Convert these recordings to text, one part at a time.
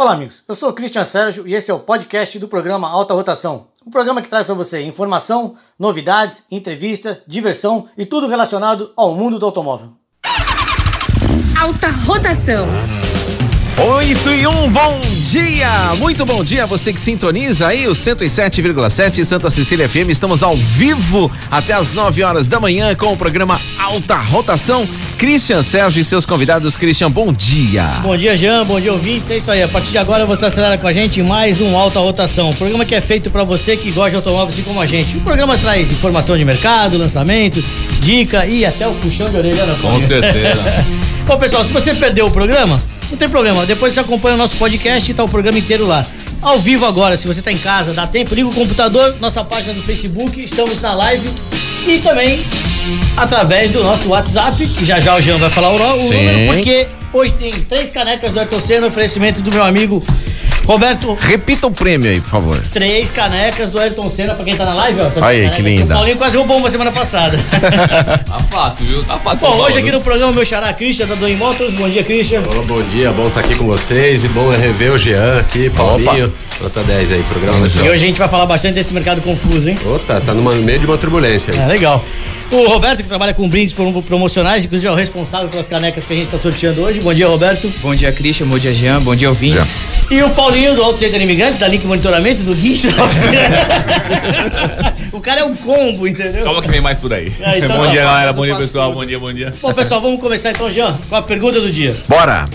Olá, amigos. Eu sou o Christian Sérgio e esse é o podcast do programa Alta Rotação. Um programa que traz para você informação, novidades, entrevista, diversão e tudo relacionado ao mundo do automóvel. Alta Rotação. 8 e 1, bom dia! Muito bom dia a você que sintoniza aí o 107,7 Santa Cecília FM. Estamos ao vivo até as 9 horas da manhã com o programa Alta Rotação. Christian Sérgio e seus convidados. Christian, bom dia. Bom dia, Jean. Bom dia, ouvintes. É isso aí. A partir de agora você acelera com a gente mais um Alta Rotação. Um programa que é feito para você que gosta de automóvel assim como a gente. O programa traz informação de mercado, lançamento, dica e até o puxão de orelha na Com certeza. Bom, pessoal, se você perdeu o programa, não tem problema. Depois você acompanha o nosso podcast e tá o programa inteiro lá. Ao vivo agora, se você tá em casa, dá tempo, liga o computador, nossa página do Facebook, estamos na live e também através do nosso WhatsApp, que já já o Jean vai falar o, o número, porque hoje tem três canecas do Ayrton Senna, oferecimento do meu amigo Roberto. Repita o prêmio aí, por favor. Três canecas do Ayrton Senna pra quem tá na live, ó. Aí, que linda. O Paulinho quase roubou uma semana passada. tá fácil, viu? Tá fácil. Bom, hoje aqui no programa, meu xará Christian, da Doim Motors. Bom dia, Christian. Olá, bom dia, bom estar aqui com vocês e bom rever o Jean aqui, Paulinho. Nota 10 aí, programa E hoje a gente vai falar bastante desse mercado confuso, hein? Ô, tá, tá no meio de uma turbulência aí. É, legal. O Roberto, que trabalha com brindes promocionais, inclusive é o responsável pelas canecas que a gente está sorteando hoje. Bom dia, Roberto. Bom dia, Christian. Bom dia, Jean. Bom dia, ouvintes. E o Paulinho, do Auto Center Imigrantes, da Link Monitoramento, do Guincho. o cara é um combo, entendeu? Calma que vem mais por aí. É, então bom tá, dia, galera. Bom dia, pessoal. tudo. Bom dia, bom dia. Bom, pessoal, vamos começar então, Jean, com a pergunta do dia. Bora!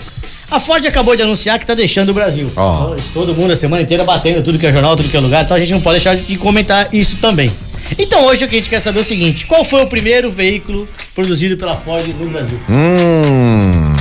A Ford acabou de anunciar que está deixando o Brasil. Ó. Então, Todo mundo a semana inteira batendo tudo que é jornal, tudo que é lugar, então a gente não pode deixar de comentar isso também. Então hoje o que a gente quer saber é o seguinte: qual foi o primeiro veículo produzido pela Ford no Brasil? Hum.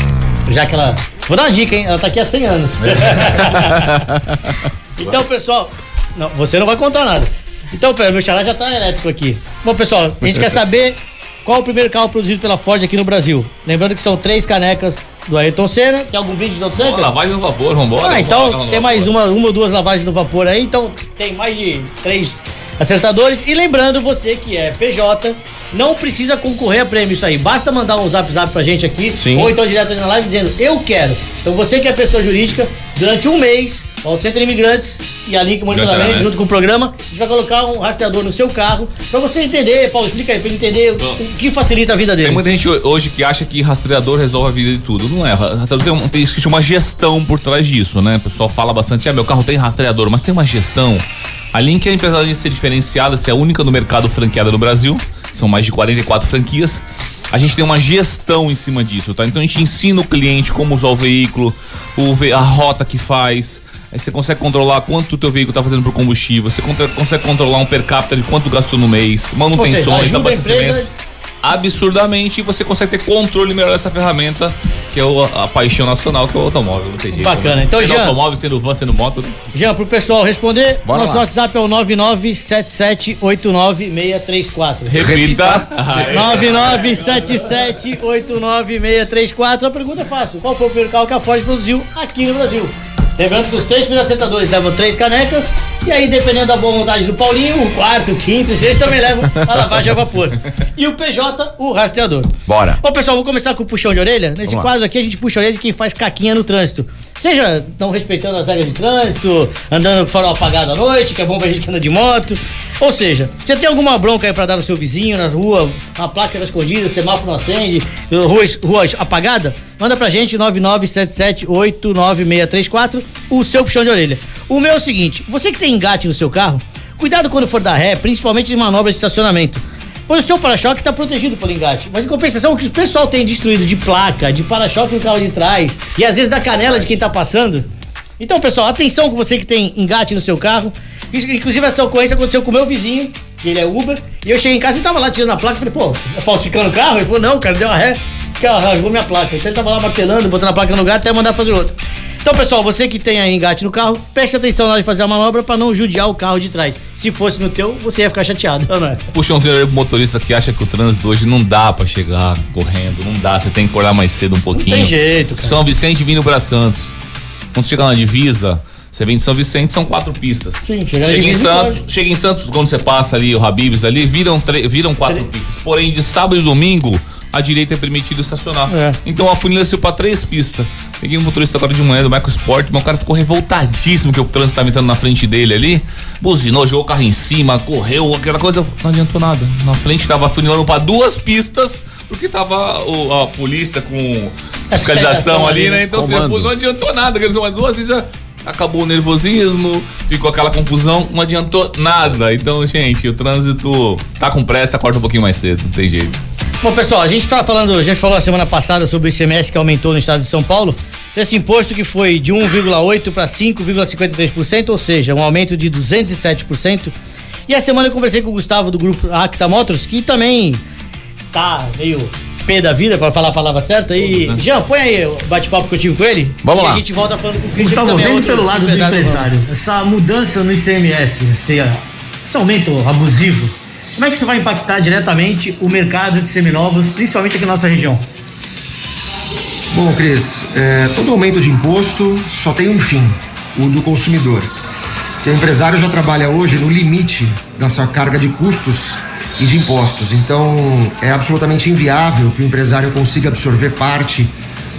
Já que ela. Vou dar uma dica, hein? Ela tá aqui há 100 anos. então, pessoal. Não, você não vai contar nada. Então, pera, meu xará já tá elétrico aqui. Bom, pessoal, a gente quer saber qual o primeiro carro produzido pela Ford aqui no Brasil. Lembrando que são três canecas do Ayrton Senna. Tem algum brinde do Ayrton Senna? Vai no vapor, vambora. Ah, então vambora, tem vambora. mais uma, uma ou duas lavagens no vapor aí, então tem mais de três acertadores. E lembrando, você que é PJ, não precisa concorrer a prêmio isso aí. Basta mandar um zap zap pra gente aqui, Sim. ou então direto ali na live dizendo eu quero. Então você que é pessoa jurídica, durante um mês, o Auto Centro de Imigrantes e a Link Monitoramento, junto com o programa, a gente vai colocar um rastreador no seu carro pra você entender, Paulo, explica aí, pra ele entender o, o que facilita a vida dele. Tem muita gente hoje que acha que rastreador resolve a vida de tudo. Não é. Rastreador tem, um- tem que chama gestão por trás disso, né? O pessoal fala bastante, ah, meu carro tem rastreador, mas tem uma gestão. A Link é a empresa de ser diferenciada, ser a única no mercado franqueada no Brasil. São mais de 44 franquias. A gente tem uma gestão em cima disso, tá? Então a gente ensina o cliente como usar o veículo, a rota que faz. Aí você consegue controlar quanto o teu veículo está fazendo por combustível, você consegue controlar um per capita de quanto gastou no mês, manutenções, ajuda a empresa- abastecimentos absurdamente e você consegue ter controle melhor dessa ferramenta, que é o- a, paixão nacional, que é o automóvel. Não tem jeito. Bacana. né? Então, sendo Jean- automóvel, sendo van, sendo moto. né? Jean, pro pessoal responder, Bora nosso lá. WhatsApp é o 997789634. Repita. 997789634. A pergunta é fácil. Qual foi o primeiro carro que a Ford produziu aqui no Brasil? Lembrando que os três primeiros acertadores levam três canecas. E aí, dependendo da boa vontade do Paulinho, o quarto, o quinto, os seis também levam a lavagem a vapor. E o PJ, o rastreador. Bora. Bom, pessoal, vou começar com o puxão de orelha. Nesse Vamos lá. quadro aqui, a gente puxa a orelha de quem faz caquinha no trânsito. Seja não respeitando as regras de trânsito, andando com farol apagado à noite, que é bom pra gente que anda de moto. Ou seja, você tem alguma bronca aí pra dar no seu vizinho, na rua, uma placa escondida, semáforo não acende, rua, rua apagada? Manda pra gente, 997789634, o seu puxão de orelha. O meu é o seguinte, você que tem engate no seu carro, cuidado quando for dar ré, principalmente em manobras de estacionamento. Pois o seu para-choque está protegido pelo engate. Mas em compensação, o que o pessoal tem destruído de placa, de para-choque no carro de trás e às vezes da canela de quem tá passando. Então, pessoal, atenção com você que tem engate no seu carro. Inclusive, essa ocorrência aconteceu com o meu vizinho, que ele é Uber, e eu cheguei em casa e tava lá tirando a placa. Falei, pô, tá falsificando o carro? Ele falou, não, cara, deu uma ré, que rasgou minha placa. Então ele tava lá martelando, botando a placa no lugar até mandar fazer outra. Então, pessoal, você que tem aí engate no carro, preste atenção na hora de fazer a manobra para não judiar o carro de trás. Se fosse no teu, você ia ficar chateado, não é? Puxãozinho um pro motorista que acha que o trânsito hoje não dá pra chegar correndo, não dá, você tem que acordar mais cedo um pouquinho. tem jeito, cara. São Vicente vindo pra Santos. Quando chegar na divisa, você vem de São Vicente, são quatro pistas. Sim, chega chega em Santos, pode. chega em Santos, quando você passa ali, o Habibs ali, viram, viram quatro pistas. Porém, de sábado e domingo, a direita é permitido estacionar. É. Então a funila-se pra três pistas. Peguei um motorista agora de manhã do Michael Sport, mas o cara ficou revoltadíssimo que o trânsito tava entrando na frente dele ali. Buzinou, jogou o carro em cima, correu, aquela coisa. Não adiantou nada. Na frente tava funilando pra duas pistas, porque tava o- a polícia com fiscalização ali, né? Então, assim, não adiantou nada. Quer dizer, duas vezes acabou o nervosismo, ficou aquela confusão, não adiantou nada. Então, gente, o trânsito tá com pressa, acorda um pouquinho mais cedo, não tem jeito. Bom, pessoal, a gente tá falando, a gente falou a semana passada sobre o ICMS que aumentou no estado de São Paulo. Esse imposto que foi de 1,8 para 5,53%, ou seja, um aumento de 207%. E a semana eu conversei com o Gustavo do grupo Acta Motors, que também tá meio pé da vida, para falar a palavra certa. E, Jean, põe aí o bate-papo que eu tive com ele. Vamos e lá. a gente volta falando com o Christian, Gustavo, é vendo outro pelo lado do empresário essa mudança no ICMS, esse, esse aumento abusivo, como é que isso vai impactar diretamente o mercado de seminovos, principalmente aqui na nossa região? Bom, Cris, é, todo aumento de imposto só tem um fim, o do consumidor. Porque o empresário já trabalha hoje no limite da sua carga de custos e de impostos. Então, é absolutamente inviável que o empresário consiga absorver parte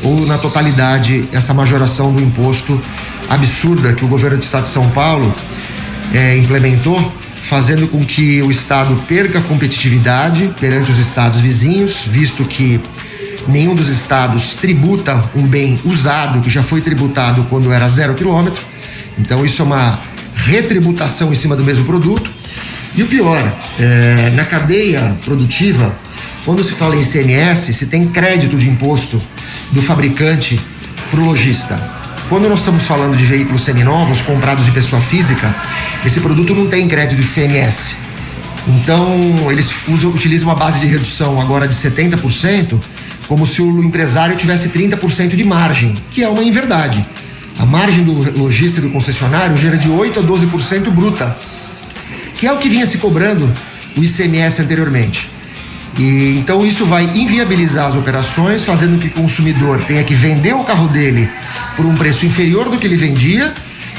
ou na totalidade essa majoração do imposto absurda que o governo do estado de São Paulo é, implementou, fazendo com que o estado perca competitividade perante os estados vizinhos, visto que nenhum dos estados tributa um bem usado que já foi tributado quando era zero quilômetro. Então isso é uma retributação em cima do mesmo produto. E o pior, é, na cadeia produtiva, quando se fala em ICMS, se tem crédito de imposto do fabricante para o lojista. Quando nós estamos falando de veículos seminovos comprados de pessoa física, esse produto não tem crédito de ICMS. Então, eles usam, utilizam uma base de redução agora de 70%, como se o empresário tivesse 30% de margem, que é uma inverdade. A margem do lojista e do concessionário gera de 8 a 12% bruta, que é o que vinha se cobrando o ICMS anteriormente. E então isso vai inviabilizar as operações, fazendo que o consumidor tenha que vender o carro dele por um preço inferior do que ele vendia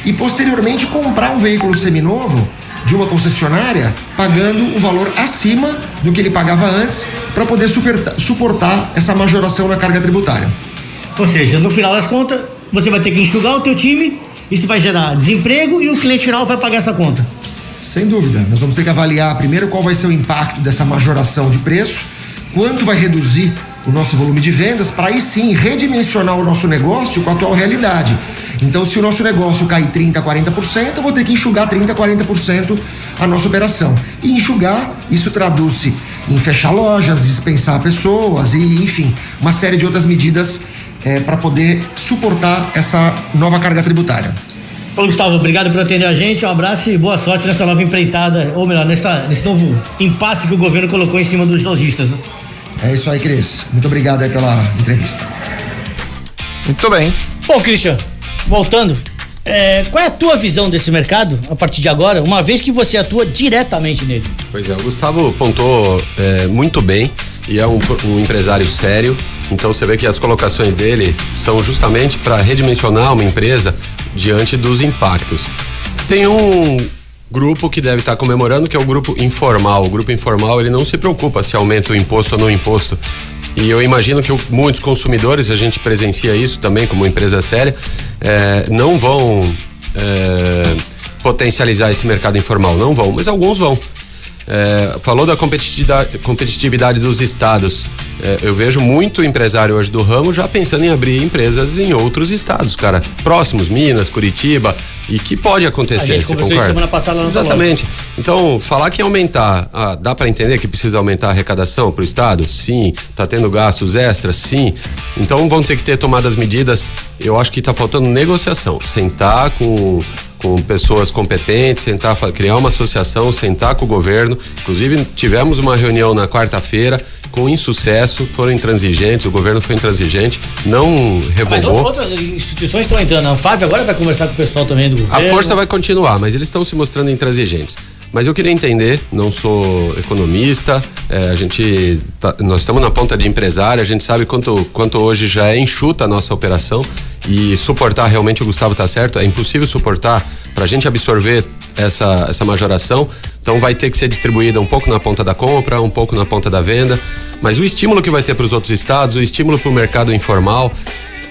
e posteriormente comprar um veículo seminovo de uma concessionária pagando um valor acima do que ele pagava antes para poder suportar essa majoração na carga tributária. Ou seja, no final das contas, você vai ter que enxugar o teu time, isso vai gerar desemprego e o cliente final vai pagar essa conta. Sem dúvida. Nós vamos ter que avaliar primeiro qual vai ser o impacto dessa majoração de preço, quanto vai reduzir o nosso volume de vendas, para aí sim redimensionar o nosso negócio com a atual realidade. Então, se o nosso negócio cair 30%, 40%, eu vou ter que enxugar 30%, 40% a nossa operação. E enxugar, isso traduz-se em fechar lojas, dispensar pessoas e, enfim, uma série de outras medidas para poder suportar essa nova carga tributária. Ô Gustavo, obrigado por atender a gente, um abraço e boa sorte nessa nova empreitada, ou melhor, nessa, nesse novo impasse que o governo colocou em cima dos lojistas. Né? É isso aí, Cris. Muito obrigado aí pela entrevista. Muito bem. Bom, Christian, voltando, é, qual é a tua visão desse mercado a partir de agora, uma vez que você atua diretamente nele? Pois é, o Gustavo pontou é, muito bem e é um, um empresário sério. Então você vê que as colocações dele são justamente para redimensionar uma empresa diante dos impactos. Tem um grupo que deve estar comemorando que é o grupo informal. O grupo informal ele não se preocupa se aumenta o imposto ou não imposto. E eu imagino que muitos consumidores, a gente presencia isso também como empresa séria, eh, não vão eh, potencializar esse mercado informal, não vão, mas alguns vão. É, falou da competitividade, competitividade dos estados. É, eu vejo muito empresário hoje do ramo já pensando em abrir empresas em outros estados, cara. Próximos, Minas, Curitiba. E que pode acontecer, A gente você concorda? semana passada lá Exatamente. Então, falar que aumentar, ah, dá para entender que precisa aumentar a arrecadação para o Estado? Sim. Tá tendo gastos extras? Sim. Então vão ter que ter tomadas medidas. Eu acho que tá faltando negociação. Sentar com com pessoas competentes, sentar, criar uma associação, sentar com o governo. Inclusive, tivemos uma reunião na quarta-feira com insucesso, foram intransigentes, o governo foi intransigente, não Mas revogou. outras instituições estão entrando. A Anfávia agora vai conversar com o pessoal também do A governo. força vai continuar, mas eles estão se mostrando intransigentes. Mas eu queria entender, não sou economista, eh, a gente, tá- nós estamos na ponta de empresário, a gente sabe quanto, quanto hoje já é enxuta a nossa operação e suportar realmente o Gustavo tá certo, é impossível suportar para a gente absorver essa, essa majoração, então vai ter que ser distribuída um pouco na ponta da compra, um pouco na ponta da venda, mas o estímulo que vai ter para os outros estados, o estímulo para o mercado informal,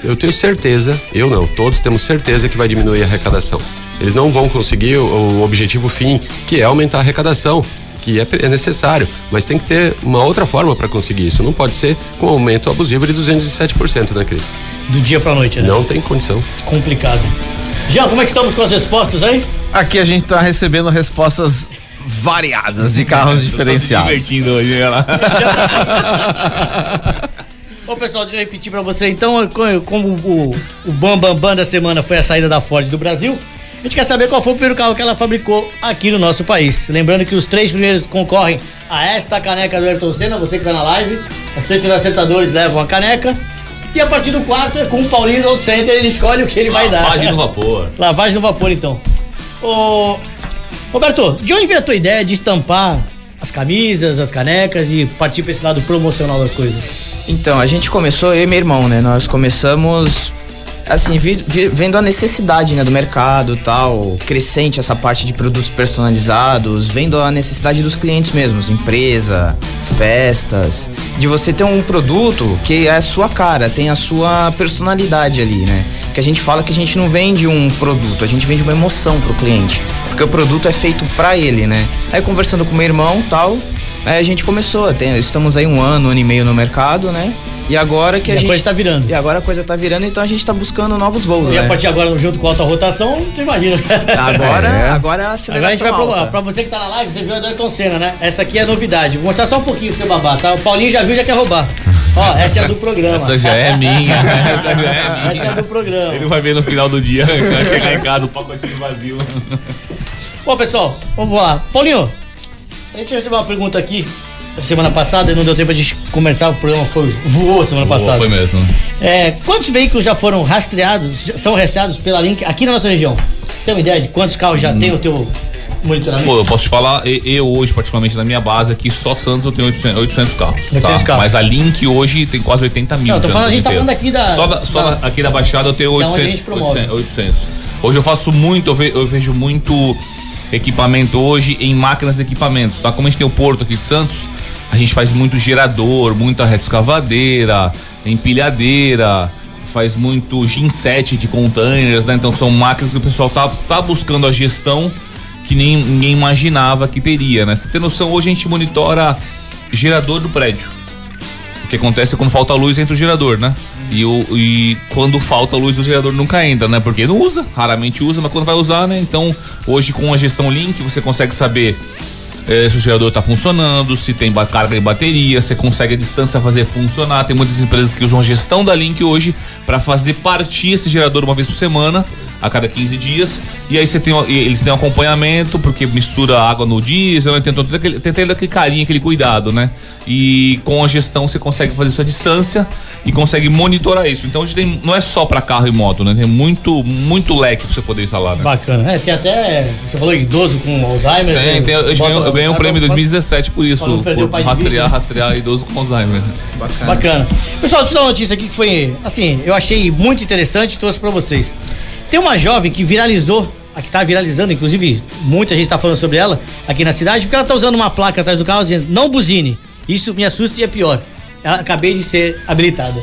eu tenho certeza, eu não, todos temos certeza que vai diminuir a arrecadação. Eles não vão conseguir o, o objetivo fim, que é aumentar a arrecadação, que é, é necessário, mas tem que ter uma outra forma para conseguir isso. Não pode ser com aumento abusivo de 207%, né, Cris? Do dia pra noite, né? Não tem condição. Complicado. Jean, como é que estamos com as respostas aí? Aqui a gente tá recebendo respostas variadas de carros diferenciados. Se divertindo hoje, olha lá. Ô pessoal, deixa eu repetir pra você então, co- como o, o Bam Bam Bam da semana foi a saída da Ford do Brasil, gente quer saber qual foi o primeiro carro que ela fabricou aqui no nosso país. Lembrando que os três primeiros concorrem a esta caneca do Ayrton Senna, você que tá na live. Os três primeiros acertadores levam a caneca. E a partir do quarto é com o Paulinho do Center, ele escolhe o que ele vai dar. Lavagem no vapor. Lavagem no vapor, então. Ô, Roberto, de onde veio a tua ideia de estampar as camisas, as canecas e partir pra esse lado promocional das coisas? Então, a gente começou, eu e meu irmão, né? Nós começamos, assim, vi- vi- vendo a necessidade, né, do mercado tal, crescente essa parte de produtos personalizados, vendo a necessidade dos clientes mesmos, empresa, festas, de você ter um produto que é a sua cara, tem a sua personalidade ali, né? Que a gente fala que a gente não vende um produto, a gente vende uma emoção pro cliente, porque o produto é feito pra ele, né? Aí conversando com meu irmão tal, Aí a gente começou, tem- estamos aí um ano, um ano e meio no mercado, né? E agora que E a, a gente. coisa tá virando. E agora a coisa tá virando, então a gente tá buscando novos voos, E a né? partir de agora, junto com a alta rotação, tu imagina. Agora, É. agora é a Agora a aceleração gente vai pro, alta. pra você que tá na live, você viu a Ayrton Senna, né? Essa aqui é a novidade. Vou mostrar só um pouquinho pra você babar, tá? O Paulinho já viu já quer roubar. Ó, essa é a do programa. Essa já é minha. Essa já é minha. Essa é a do programa. Ele vai ver no final do dia, vai chegar em casa, o pacotinho vazio. Bom, pessoal, vamos lá. Paulinho, a gente recebeu uma pergunta aqui semana passada e não deu tempo de comentar, o programa foi, voou semana passada. Foi mesmo. É, quantos veículos já foram rastreados, são rastreados pela Link aqui na nossa região? Tem uma ideia de quantos carros já tem o teu monitoramento? Pô, eu posso te falar, eu hoje, particularmente na minha base aqui, só Santos eu tenho 800, 800 carros. 800 carros. Mas a Link hoje tem quase 80 mil. Não, tô falando, a gente tá falando aqui da- Só, da, só da- da- aqui da Baixada eu tenho Da onde a 800. gente promove. 800, 800. Hoje eu faço muito, eu, ve- eu vejo muito equipamento hoje em máquinas de equipamento, tá? Como a gente tem o porto aqui de Santos, a gente faz muito gerador, muita reta escavadeira, empilhadeira, faz muito ginset de containers, né? Então são máquinas que o pessoal tá, tá buscando a gestão que nem ninguém imaginava que teria, né? Você tem noção, hoje a gente monitora gerador do prédio. O que acontece é quando falta luz entra o gerador, né? E, o, e quando falta luz o gerador nunca entra, né? Porque não usa, raramente usa, mas quando vai usar, né? Então, hoje com a gestão Link, você consegue saber eh, se o gerador está funcionando, se tem carga de bateria, você consegue a distância fazer funcionar. Tem muitas empresas que usam a gestão da Link hoje para fazer partir esse gerador uma vez por semana, a cada 15 dias. E aí você tem, eles têm um acompanhamento, porque mistura água no diesel, né? tem, todo aquele, tem todo aquele carinho, aquele cuidado, né? E com a gestão você consegue fazer sua distância e consegue monitorar isso. Então hoje tem, não é só para carro e moto, né? Tem muito, muito leque para você poder instalar, né? Bacana. É, tem até, você falou idoso com Alzheimer. Tem, né? tem, eu, Bota- ganhei, eu ganhei um prêmio em bota- 2017 por isso, pra por rastrear, vídeo. rastrear idoso com Alzheimer. Bacana. Pessoal, deixa eu dar uma notícia aqui que foi, assim, eu achei muito interessante e trouxe pra vocês. Tem uma jovem que viralizou, a que tá viralizando, inclusive muita gente tá falando sobre ela aqui na cidade, porque ela tá usando uma placa atrás do carro dizendo não buzine. Isso me assusta e é pior. Eu acabei de ser habilitada.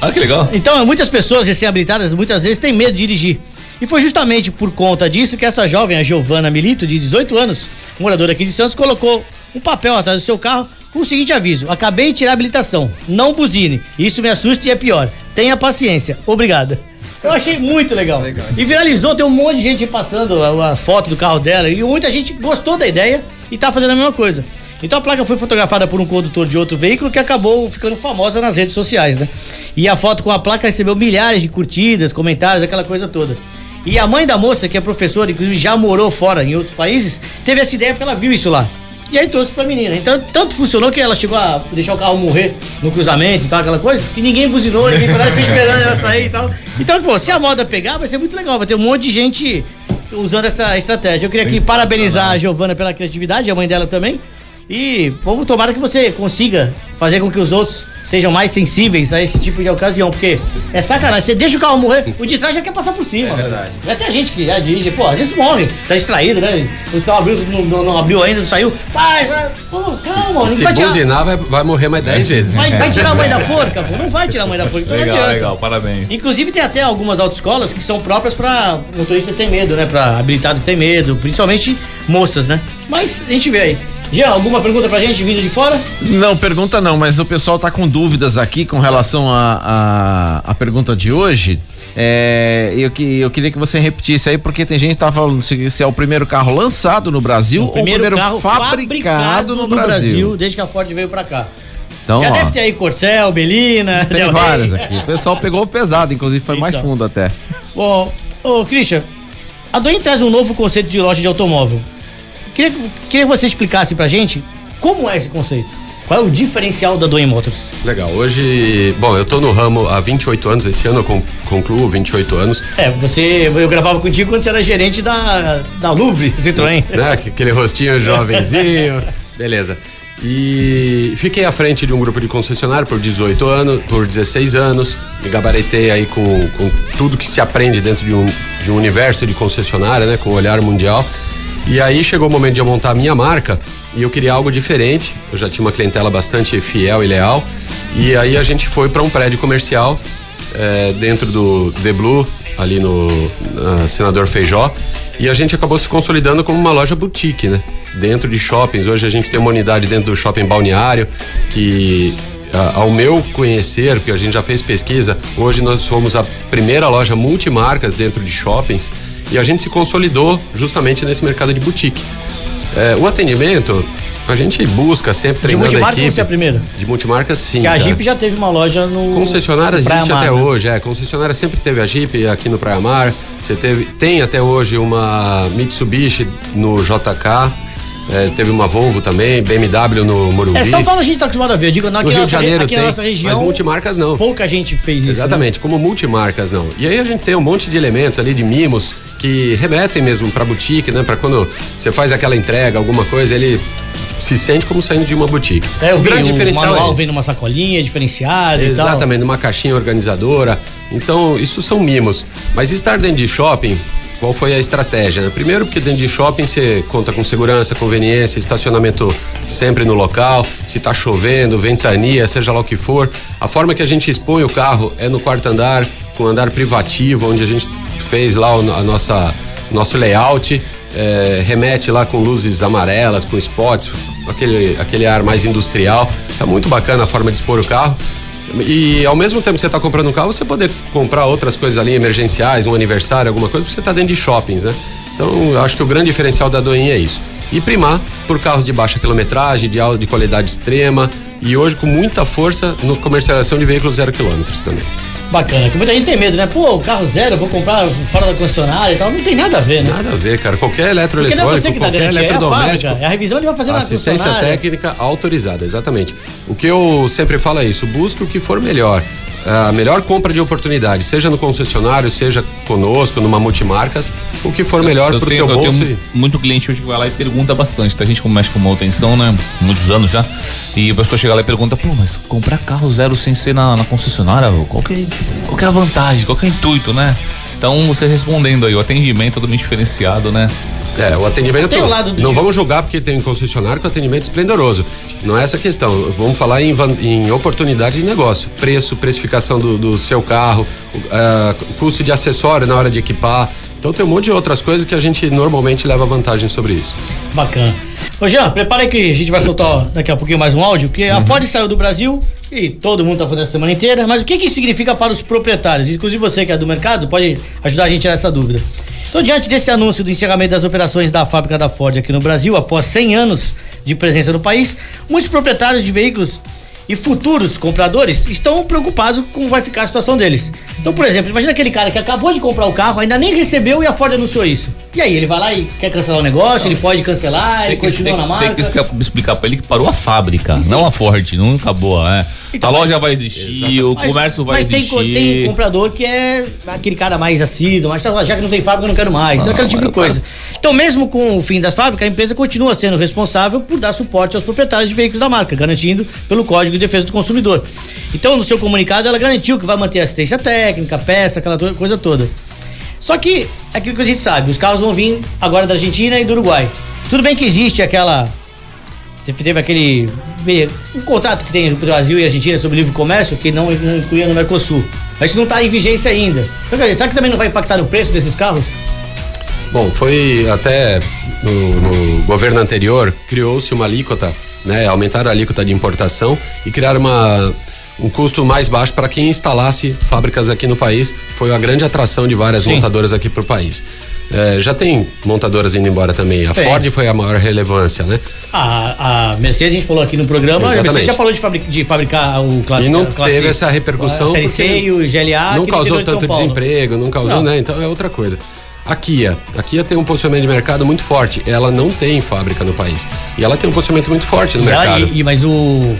Ah, que legal. Então, muitas pessoas recém-habilitadas muitas vezes têm medo de dirigir. E foi justamente por conta disso que essa jovem, a Giovana Milito, de 18 anos, moradora aqui de Santos, colocou um papel atrás do seu carro com o seguinte aviso: Acabei de tirar a habilitação, não buzine. Isso me assusta e é pior. Tenha paciência. Obrigada. Eu achei muito legal. E viralizou, tem um monte de gente passando a, a foto do carro dela e muita gente gostou da ideia e tá fazendo a mesma coisa. Então a placa foi fotografada por um condutor de outro veículo que acabou ficando famosa nas redes sociais, né? E a foto com a placa recebeu milhares de curtidas, comentários, aquela coisa toda. E a mãe da moça, que é professora, inclusive já morou fora em outros países, teve essa ideia porque ela viu isso lá. E aí trouxe pra menina. Então, tanto funcionou que ela chegou a deixar o carro morrer no cruzamento e tal, aquela coisa, que ninguém buzinou, ninguém foi lá e esperando ela sair e tal. Então, pô, se a moda pegar, vai ser muito legal. Vai ter um monte de gente usando essa estratégia. Eu queria aqui parabenizar a Giovana pela criatividade, a mãe dela também. E vamos tomara que você consiga fazer com que os outros sejam mais sensíveis a esse tipo de ocasião, porque é sacanagem. Você deixa o carro morrer, o de trás já quer passar por cima. É verdade. Já tem gente que já dirige, pô, às vezes morre, tá distraído, né? O céu abriu, não, não, não abriu ainda, não saiu. Pai, já, pô, calma, Se não vai tirar. buzinar, vai, vai morrer mais 10 vezes. Vai, vai tirar a mãe da forca, pô. Não vai tirar a mãe da forca. Então Legal, legal, parabéns. Inclusive tem até algumas autoescolas que são próprias pra motorista ter medo, né? Pra habilitado ter medo, principalmente moças, né? Mas a gente vê aí. Jean, alguma pergunta pra gente vindo de fora? Não, pergunta não, mas o pessoal tá com dúvidas aqui com relação à a, a, pergunta de hoje. É, eu, que, eu queria que você repetisse aí, porque tem gente que tá falando se, se é o primeiro carro lançado no Brasil O ou o primeiro carro fabricado, no, Brasil. desde que a Ford veio pra cá. Então, Já ó, deve ter aí Corcel, Belina, tem Del várias aqui. O pessoal pegou pesado, inclusive foi mais Então. fundo até. Bom, ô Christian, a Doen traz um novo conceito de loja de automóvel. Queria, queria que você explicasse pra gente como é esse conceito. Qual é o diferencial da Doen Motors? Legal. Hoje, bom, eu tô no ramo há 28 anos. Esse ano eu con- concluo 28 anos. É, você, eu gravava contigo quando você era gerente da, da Louvre Citroën. né? Aquele rostinho jovenzinho. Beleza. E fiquei à frente de um grupo de concessionário por 18 anos, por 16 anos. Me gabaritei aí com, com tudo que se aprende dentro de um, de um universo de concessionária, né? Com o olhar mundial. E aí chegou o momento de eu montar a minha marca e eu queria algo diferente. Eu já tinha uma clientela bastante fiel e leal. E aí a gente foi para um prédio comercial é, dentro do The Blue, ali no na Senador Feijó. E a gente acabou se consolidando como uma loja boutique, né? Dentro de shoppings. Hoje a gente tem uma unidade dentro do shopping balneário que. Ao meu conhecer, porque a gente já fez pesquisa, hoje nós somos a primeira loja multimarcas dentro de shoppings e a gente se consolidou justamente nesse mercado de boutique. É, o atendimento, a gente busca sempre De treinando a multimarca equipe. você é a primeira? De multimarcas, sim. Porque a. Jeep já teve uma loja no. Concessionária no existe Mar, até né? hoje, é. Concessionária sempre teve a Jeep aqui no Praia Mar. Você teve, tem até hoje uma Mitsubishi no JK. é, teve uma Volvo também, BMW no Morumbi. É, São Paulo a gente tá acostumado a ver. Eu digo, no aqui, na Rio nossa, de Janeiro aqui tem, na nossa região. mas multimarcas não. Pouca gente fez isso. né? Exatamente, como multimarcas não. E aí a gente tem um monte de elementos ali de mimos que remetem mesmo para boutique, né? Para quando você faz aquela entrega, alguma coisa, ele se sente como saindo de uma boutique. É, eu o vi grande o diferencial manual é vem numa sacolinha diferenciada e tal. Exatamente, numa caixinha organizadora. Então, isso são mimos. Mas estar dentro de shopping, qual foi a estratégia? né? Primeiro, porque dentro de shopping você conta com segurança, conveniência, estacionamento sempre no local. Se tá chovendo, ventania, seja lá o que for. A forma que a gente expõe o carro é no quarto andar, com andar privativo, onde a gente fez lá a nossa nosso layout. é, remete lá com luzes amarelas, com spots, aquele, aquele ar mais industrial. Tá muito bacana a forma de expor o carro. E ao mesmo tempo que você está comprando um carro, você poder comprar outras coisas ali emergenciais, um aniversário, alguma coisa, porque você está dentro de shoppings, né? Então, eu acho que o grande diferencial da Doen é isso. E primar por carros de baixa quilometragem, de, de qualidade extrema e hoje com muita força no comercialização de veículos zero quilômetros também. Bacana, que muita gente tem medo, né? Pô, o carro zero, eu vou comprar fora da concessionária e tal. Não tem nada a ver, né? Nada a ver, cara. Qualquer Porque não é eletroeletrônico, você que dá qualquer garantia, é a eletrodoméstico. fábrica. É a revisão ele vai fazer na Assistência técnica autorizada, exatamente. O que eu sempre falo é isso: busque o que for melhor. A melhor compra de oportunidade, seja no concessionário, seja conosco, numa multimarcas, o que for melhor eu pro tenho, teu eu bolso. tenho muito cliente hoje que vai lá e pergunta bastante. Tá? A gente como mexe com manutenção, né? Muitos anos já. E a pessoa chega lá e pergunta, pô, mas comprar carro zero sem ser na, na concessionária, qual que, é, qual que é a vantagem? Qual que é o intuito, né? Então, você respondendo aí, o atendimento é totalmente diferenciado, né? É, o atendimento. Tem o lado do não de- vamos julgar porque tem um concessionário com atendimento esplendoroso. Não é essa a questão. Vamos falar em, em oportunidade de negócio. Preço, precificação do, do seu carro, ah, custo de acessório na hora de equipar. Então tem um monte de outras coisas que a gente normalmente leva vantagem sobre isso. Bacana. Ô Jean, prepara que a gente vai soltar daqui a pouquinho mais um áudio, porque a Ford saiu do Brasil e todo mundo tá falando a semana inteira, mas o que que isso significa para os proprietários? Inclusive você que é do mercado pode ajudar a gente a tirar essa dúvida. Então, diante desse anúncio do encerramento das operações da fábrica da Ford aqui no Brasil, após 100 anos de presença no país, muitos proprietários de veículos e futuros compradores estão preocupados com como vai ficar a situação deles. Então, por exemplo, imagina aquele cara que acabou de comprar o carro, ainda nem recebeu e a Ford anunciou isso. E aí, ele vai lá e quer cancelar o negócio, ele pode cancelar, ele Tem que, continua tem, na marca. tem que explicar, pra ele que parou a fábrica, não a Ford, não acabou, é. Então, a loja vai existir, o Mas- comércio vai mas tem, co- existir. tem comprador que é aquele cara mais assíduo, mas tá, já que não tem fábrica, eu não quero mais. Então, aquele tipo de coisa. Então, mesmo com o fim das fábricas, a empresa continua sendo responsável por dar suporte aos proprietários de veículos da marca, garantindo pelo Código de Defesa do Consumidor. Então, no seu comunicado, ela garantiu que vai manter assistência técnica, peça, aquela coisa toda. Só que, é aquilo que a gente sabe, os carros vão vir agora da Argentina e do Uruguai. Tudo bem que existe aquela. Teve aquele. Um contrato que tem entre Brasil e Argentina sobre livre comércio que não, não incluía no Mercosul. Mas isso não está em vigência ainda. Então, quer dizer, será que também não vai impactar no preço desses carros? Bom, foi até no, no governo anterior, criou-se uma alíquota, né? Aumentaram a alíquota de importação e criaram uma, um custo mais baixo para quem instalasse fábricas aqui no país. Foi a grande atração de várias Sim. montadoras aqui para o país. É, já tem montadoras indo embora também. A Tem. Ford foi a maior relevância, né? A, a Mercedes, a gente falou aqui no programa, a Exatamente. Mercedes já falou de, fabric- de fabricar o E clássico. não teve essa repercussão. A Série C e o GLA. Não causou de tanto Paulo. desemprego, não causou, Não. né? Então é outra coisa. A Kia. A Kia tem um posicionamento de mercado muito forte. Ela não tem fábrica no país. E ela tem um posicionamento muito forte no E ela- mercado. e- e- mas o.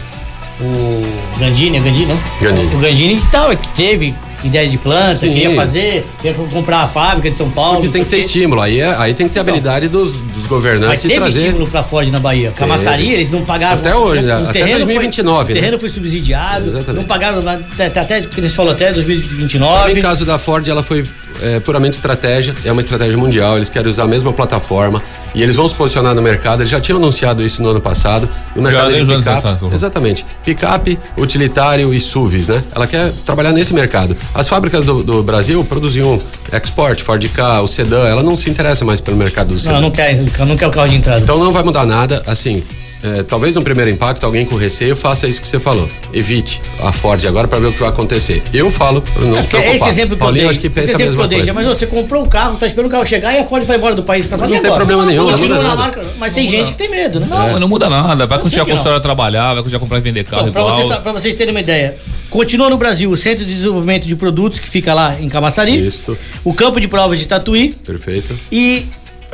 O Gandini, é Gandini, não? Gandini. O Gandini que tal, que teve ideia de planta, Sim. queria fazer, queria co- comprar a fábrica de São Paulo. Porque tem que ter estímulo. Aí, é- aí tem que ter habilidade dos, dos Mas governantes de teve trazer. estímulo pra Ford na Bahia. Camaçari, Teve. eles não pagaram. Até hoje, né? Até terreno 2029, Foi, né? O terreno foi subsidiado. Exatamente. Não pagaram até, até eles falaram até No 2029. caso da Ford, ela foi é, puramente estratégia, é uma estratégia mundial, eles querem usar a mesma plataforma e eles vão se posicionar no mercado, eles já tinham anunciado isso no ano passado, no Já mercado desde de picapes. passado. Exatamente. Picape, utilitário e SUVs, né? Ela quer trabalhar nesse mercado. As fábricas do, do Brasil produziam export, Ford K, o sedã, ela não se interessa mais pelo mercado do sedã. Não, não quer, não quer o carro de entrada. Então não vai mudar nada, assim. É, talvez no primeiro impacto alguém com receio faça isso que você falou. Evite a Ford agora para ver o que vai acontecer. Eu falo para não É se porque preocupar. esse exemplo que eu Paulinho dei, acho que esse pensa a exemplo que mesma eu dei, coisa. mas você comprou o carro, tá esperando o carro chegar e a Ford vai embora do país pra Não e tem agora? problema nenhum, não Continua muda na nada. marca, mas tem gente que tem medo, né? Não, mas não muda nada. Vai continuar que a não. a trabalhar, vai continuar a comprar e vender carro igual. vocês, pra vocês terem uma ideia, continua no Brasil o Centro de Desenvolvimento de Produtos, que fica lá em Camaçari. Isso. O campo de provas de Tatuí. Perfeito. E,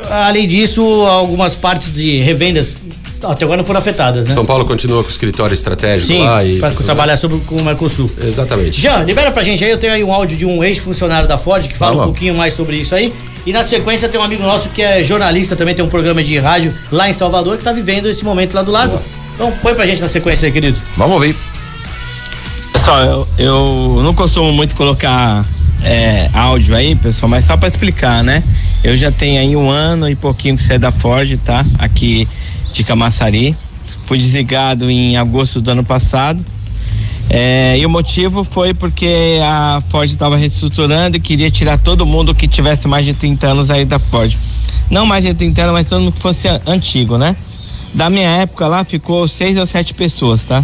além disso, algumas partes de revendas até agora não foram afetadas, né? São Paulo continua com o escritório estratégico Sim, lá e. pra trabalhar sobre, com o Mercosul. Exatamente. Já, libera pra gente aí, eu tenho aí um áudio de um ex-funcionário da Ford que fala Tá um pouquinho mais sobre isso aí. E na sequência tem um amigo nosso que é jornalista, também tem um programa de rádio lá em Salvador, que tá vivendo esse momento lá do lado. Então põe pra gente na sequência aí, querido. Vamos ouvir. Pessoal, eu, eu não costumo muito colocar é, áudio aí, pessoal, mas só para explicar, né? Eu já tenho aí um ano e pouquinho que saí da Ford, tá? Aqui de Camaçari. Fui desligado em agosto do ano passado. É, e o motivo foi porque a Ford estava reestruturando e queria tirar todo mundo que tivesse mais de 30 anos aí da Ford. Não mais de 30 anos, mas todo mundo que fosse antigo, né? Da minha época lá ficou seis ou sete pessoas, tá?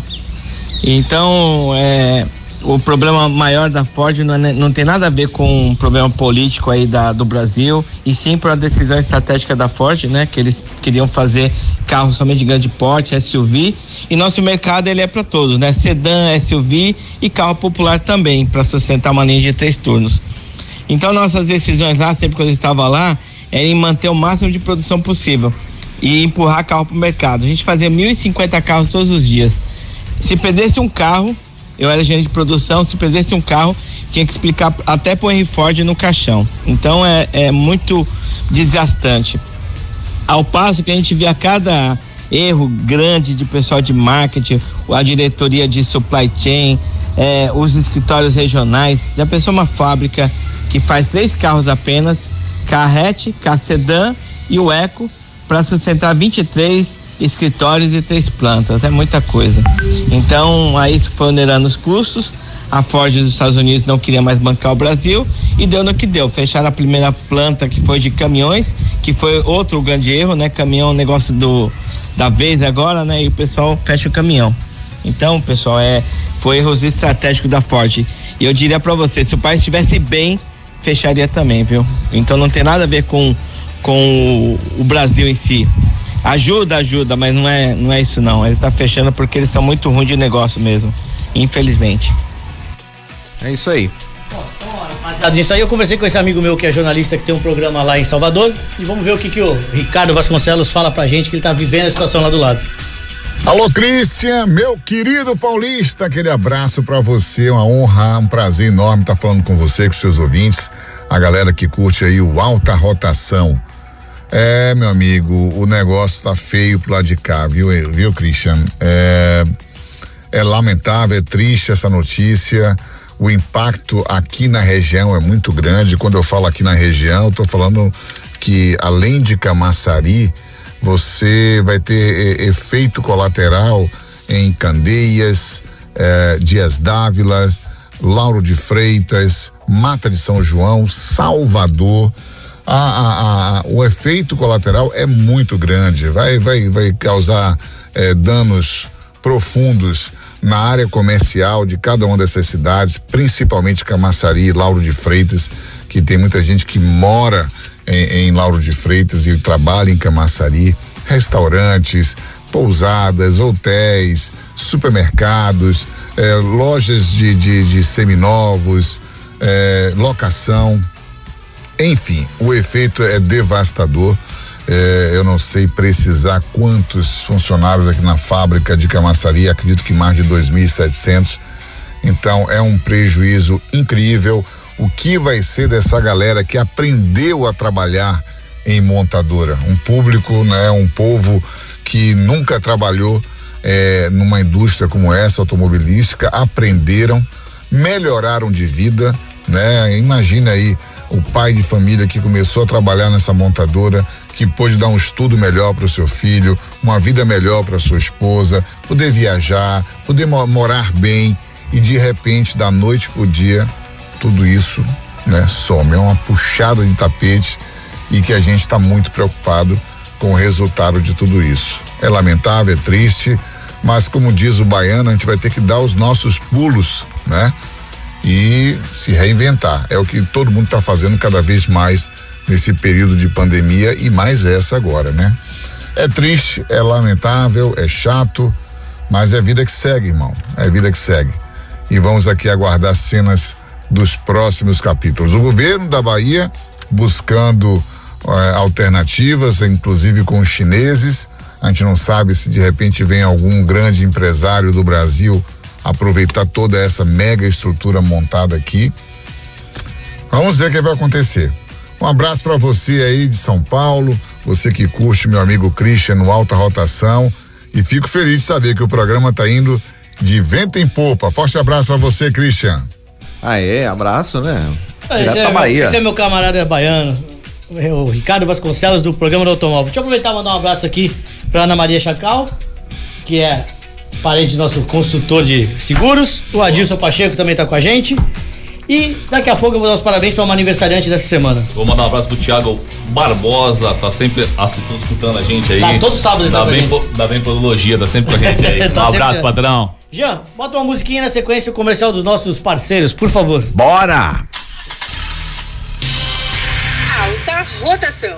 Então, é, o problema maior da Ford não, é- não tem nada a ver com um problema político aí da, do Brasil, e sim por a decisão estratégica da Ford, né? Que eles queriam fazer carros somente de grande porte, SUV, e nosso mercado ele é para todos, né? Sedã, SUV e carro popular também, para sustentar uma linha de três turnos. Então nossas decisões lá, sempre quando eu estava lá, era em manter o máximo de produção possível e empurrar carro para o mercado. A gente fazia 1.050 carros todos os dias. Se perdesse um carro, eu era gerente de produção, se perdesse um carro, tinha que explicar até pro Henry Ford no caixão. Então é, é muito desgastante. Ao passo que a gente via cada erro grande de pessoal de marketing, a diretoria de supply chain, eh, os escritórios regionais. Já pensou uma fábrica que faz três carros apenas, carrete, sedã e o Eco, para sustentar 23 escritórios e três plantas, é muita coisa. Então, aí isso foi onerando os custos. A Ford dos Estados Unidos não queria mais bancar o Brasil e deu no que deu. Fecharam a primeira planta que foi de caminhões, que foi outro grande erro, né? Caminhão, é um negócio do da vez agora, né? E o pessoal fecha o caminhão. Então, pessoal, é foi erros estratégicos da Ford. E eu diria para você, se o país estivesse bem, fecharia também, viu? Então não tem nada a ver com com o, o Brasil em si. Ajuda, ajuda, mas não é, não é isso não. Ele tá fechando porque eles são muito ruins de negócio mesmo, infelizmente. É isso aí. Baseado nisso aí, eu conversei com esse amigo meu que é jornalista que tem um programa lá em Salvador e vamos ver o que, que o Ricardo Vasconcelos fala pra gente que ele tá vivendo a situação lá do lado. Alô, Christian, meu querido paulista, aquele abraço pra você, uma honra, um prazer enorme estar falando com você, com seus ouvintes, a galera que curte aí o Alta Rotação. É, meu amigo, o negócio tá feio pro lado de cá, viu, viu, Christian? É, é lamentável, é triste essa notícia. O impacto aqui na região é muito grande. Quando eu falo aqui na região, tô falando que além de Camaçari, você vai ter efeito colateral em Candeias, eh, Dias Dávila, Lauro de Freitas, Mata de São João, Salvador. A, a, a, o efeito colateral é muito grande, vai, vai, vai causar eh, danos profundos na área comercial de cada uma dessas cidades, principalmente Camaçari, Lauro de Freitas, que tem muita gente que mora em, em Lauro de Freitas e trabalha em Camaçari, restaurantes, pousadas, hotéis, supermercados, eh, lojas de, de, de seminovos, eh, locação. Enfim, o efeito é devastador. Eh, eu não sei precisar quantos funcionários aqui na fábrica de Camaçari, acredito que mais de 2.700. Então é um prejuízo incrível. O que vai ser dessa galera que aprendeu a trabalhar em montadora? Um público, né? Um povo que nunca trabalhou eh, numa indústria como essa, automobilística, aprenderam, melhoraram de vida, né? Imagina aí o pai de família que começou a trabalhar nessa montadora, que pôde dar um estudo melhor para o seu filho, uma vida melhor para sua esposa, poder viajar, poder mo morar bem e de repente da noite pro dia tudo isso, né, some, é uma puxada de tapete e que a gente está muito preocupado com o resultado de tudo isso. É lamentável, é triste, mas como diz o baiano, a gente vai ter que dar os nossos pulos, né? E se reinventar. É o que todo mundo está fazendo cada vez mais nesse período de pandemia e mais essa agora, né? É triste, é lamentável, é chato, mas é vida que segue, irmão. É vida que segue. E vamos aqui aguardar cenas dos próximos capítulos. O governo da Bahia buscando eh, alternativas, inclusive com os chineses. A gente não sabe se de repente vem algum grande empresário do Brasil aproveitar toda essa mega estrutura montada aqui. Vamos ver o que vai acontecer. Um abraço para você aí de São Paulo, você que curte meu amigo Christian no Alta Rotação e fico feliz de saber que o programa tá indo de vento em popa. Forte abraço para você, Christian. Aê, abraço, né? Ah, Direto esse, é meu, Bahia. esse é meu camarada baiano, o Ricardo Vasconcelos do programa do automóvel. Deixa eu aproveitar e mandar um abraço aqui pra Ana Maria Chacal, que é parente do nosso consultor de seguros. O Adilson Pacheco também tá com a gente. E daqui a pouco eu vou dar os parabéns para uma aniversariante dessa semana. Vou mandar um abraço pro Thiago Barbosa, tá sempre assi- escutando a gente aí. Tá todo sábado ele dá tá com a bem, gente. po- dá bem podologia, tá sempre com a gente aí. Tá um abraço, sempre- patrão. Jean, bota uma musiquinha na sequência comercial dos nossos parceiros, por favor. Bora! Alta rotação.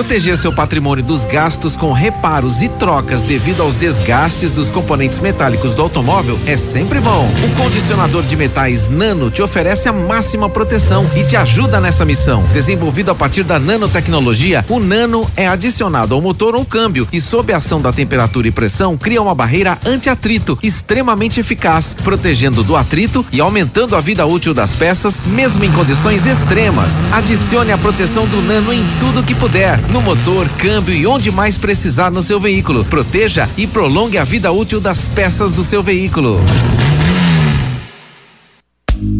Proteger seu patrimônio dos gastos com reparos e trocas devido aos desgastes dos componentes metálicos do automóvel é sempre bom. O condicionador de metais Nano te oferece a máxima proteção e te ajuda nessa missão. Desenvolvido a partir da nanotecnologia, o Nano é adicionado ao motor ou câmbio e, sob a ação da temperatura e pressão, cria uma barreira anti-atrito extremamente eficaz, protegendo do atrito e aumentando a vida útil das peças, mesmo em condições extremas. Adicione a proteção do Nano em tudo que puder, no motor, câmbio e onde mais precisar no seu veículo. Proteja e prolongue a vida útil das peças do seu veículo.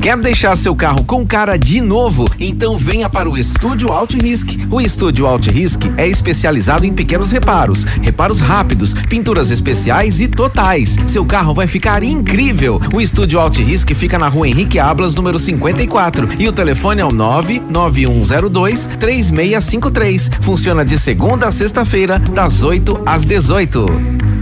Quer deixar seu carro com cara de novo? Então venha para o Estúdio Alt Risk. O Estúdio Alt Risk é especializado em pequenos reparos, reparos rápidos, pinturas especiais e totais. Seu carro vai ficar incrível. O Estúdio Alt Risk fica na rua Henrique Ablas, número 54. E o telefone é o 99102 3653. Funciona de segunda a sexta-feira, das 8 às 18.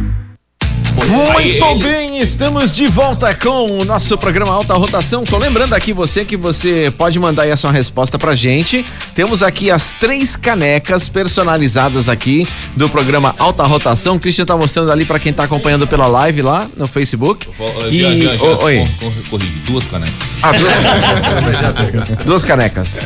Muito bem, estamos de volta com o nosso programa Alta Rotação. Tô lembrando aqui você que você pode mandar aí a sua resposta pra gente. Temos aqui as três canecas personalizadas aqui do programa Alta Rotação. O Christian tá mostrando ali pra quem tá acompanhando pela live lá no Facebook. E- Já, já, já, oi. cor- cor- Corrigi, duas canecas. Ah, duas, duas canecas.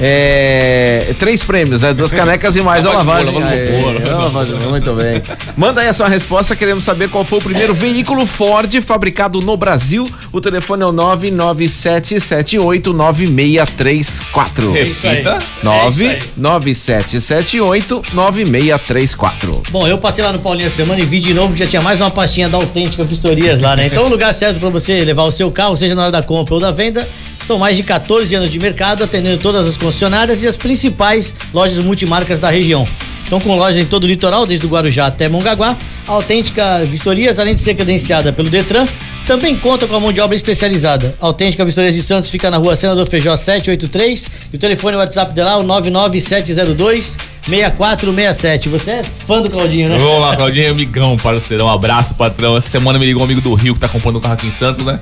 É, três prêmios, né? Duas canecas e mais a Lavagem boa, lavagem Aê, boa. lavagem de boa, Muito bem. Manda aí a sua resposta, queremos saber qual foi o primeiro veículo Ford fabricado no Brasil. O telefone é o 997789634. Repita. 997789634. Bom, eu passei lá no Paulinho semana e vi de novo que já tinha mais uma pastinha da Autêntica Vistorias lá, né? Então, o lugar certo para você levar o seu carro, seja na hora da compra ou da venda, são mais de 14 anos de mercado, atendendo todas as concessionárias e as principais lojas multimarcas da região. Então, com lojas em todo o litoral, desde o Guarujá até Mongaguá, a Autêntica Vistorias, além de ser credenciada pelo Detran, também conta com a mão de obra especializada. A Autêntica Vistorias de Santos fica na rua Senador Feijó 783 e o telefone WhatsApp dela é o 99702 6467. Você é fã do Claudinho, né? Vamos lá, Claudinho, amigão, parceirão, um abraço, patrão. Essa semana me ligou um amigo do Rio que tá comprando um carro aqui em Santos, né?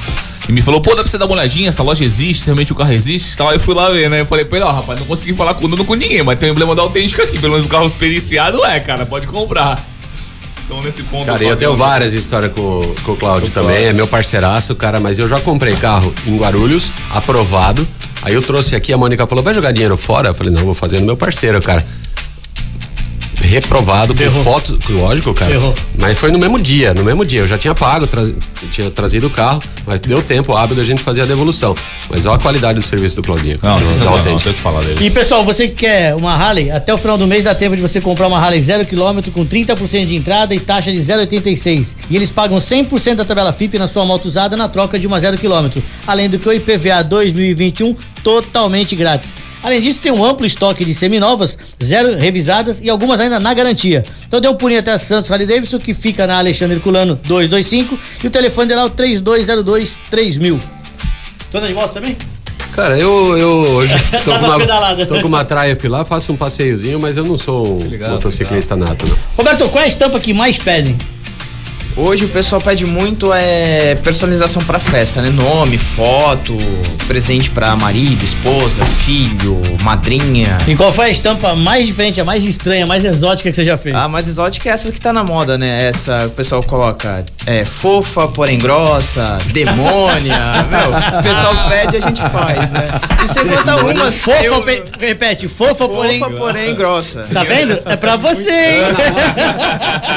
E me falou, pô, dá pra você dar uma olhadinha, essa loja existe, realmente o carro existe e tal. Aí eu fui lá ver, né? Eu falei ó, rapaz, não consegui falar com, com ninguém, mas tem o emblema da autêntica aqui, pelo menos o carro periciado é, cara, pode comprar. Então nesse ponto. Cara, eu Claudinho, tenho várias histórias com, com o Cláudio também, Cláudio. é meu parceiraço, cara, mas eu já comprei carro em Guarulhos, aprovado. Aí eu trouxe aqui, a Mônica falou, vai jogar dinheiro fora? Eu falei, não, vou fazer no meu parceiro, cara. Reprovado com Ferrou. fotos, lógico, cara. Ferrou. Mas foi no mesmo dia, no mesmo dia. Eu já tinha pago, tra- tinha trazido o carro, mas deu tempo hábil da gente fazer a devolução. Mas olha a qualidade do serviço do Claudinho. Não, da sensacional, não tenho o que falar dele. E pessoal, você que quer uma Harley, até o final do mês dá tempo de você comprar uma Harley 0 km com 30% de entrada e taxa de 0,86. E eles pagam 100% da tabela FIP na sua moto usada na troca de uma 0 km. Além do que o IPVA 2021 totalmente grátis. Além disso, tem um amplo estoque de seminovas, zero revisadas e algumas ainda na garantia. Então dê um pulinho até a Santos Harley Davidson, que fica na Alexandre Culano 225 e o telefone dela é o 3202 3000. Tu anda de moto também? Cara, eu, eu hoje tô, Tá com uma, tô com uma Triumph lá, faço um passeiozinho, mas eu não sou um Legal, motociclista nato, não. Roberto, qual é a estampa que mais pedem? Hoje o pessoal pede muito é personalização pra festa, né? Nome, foto, presente pra marido, esposa, filho, madrinha. E qual foi a estampa mais diferente, a mais estranha, a mais exótica que você já fez? A mais exótica é essa que tá na moda, né? Essa que o pessoal coloca é fofa, porém grossa, demônia. Meu, o pessoal pede e a gente faz, né? E você conta umas. fofa, eu- pe- repete, fofa, porém. Fofa, porém grossa. Tá vendo? É pra você, hein?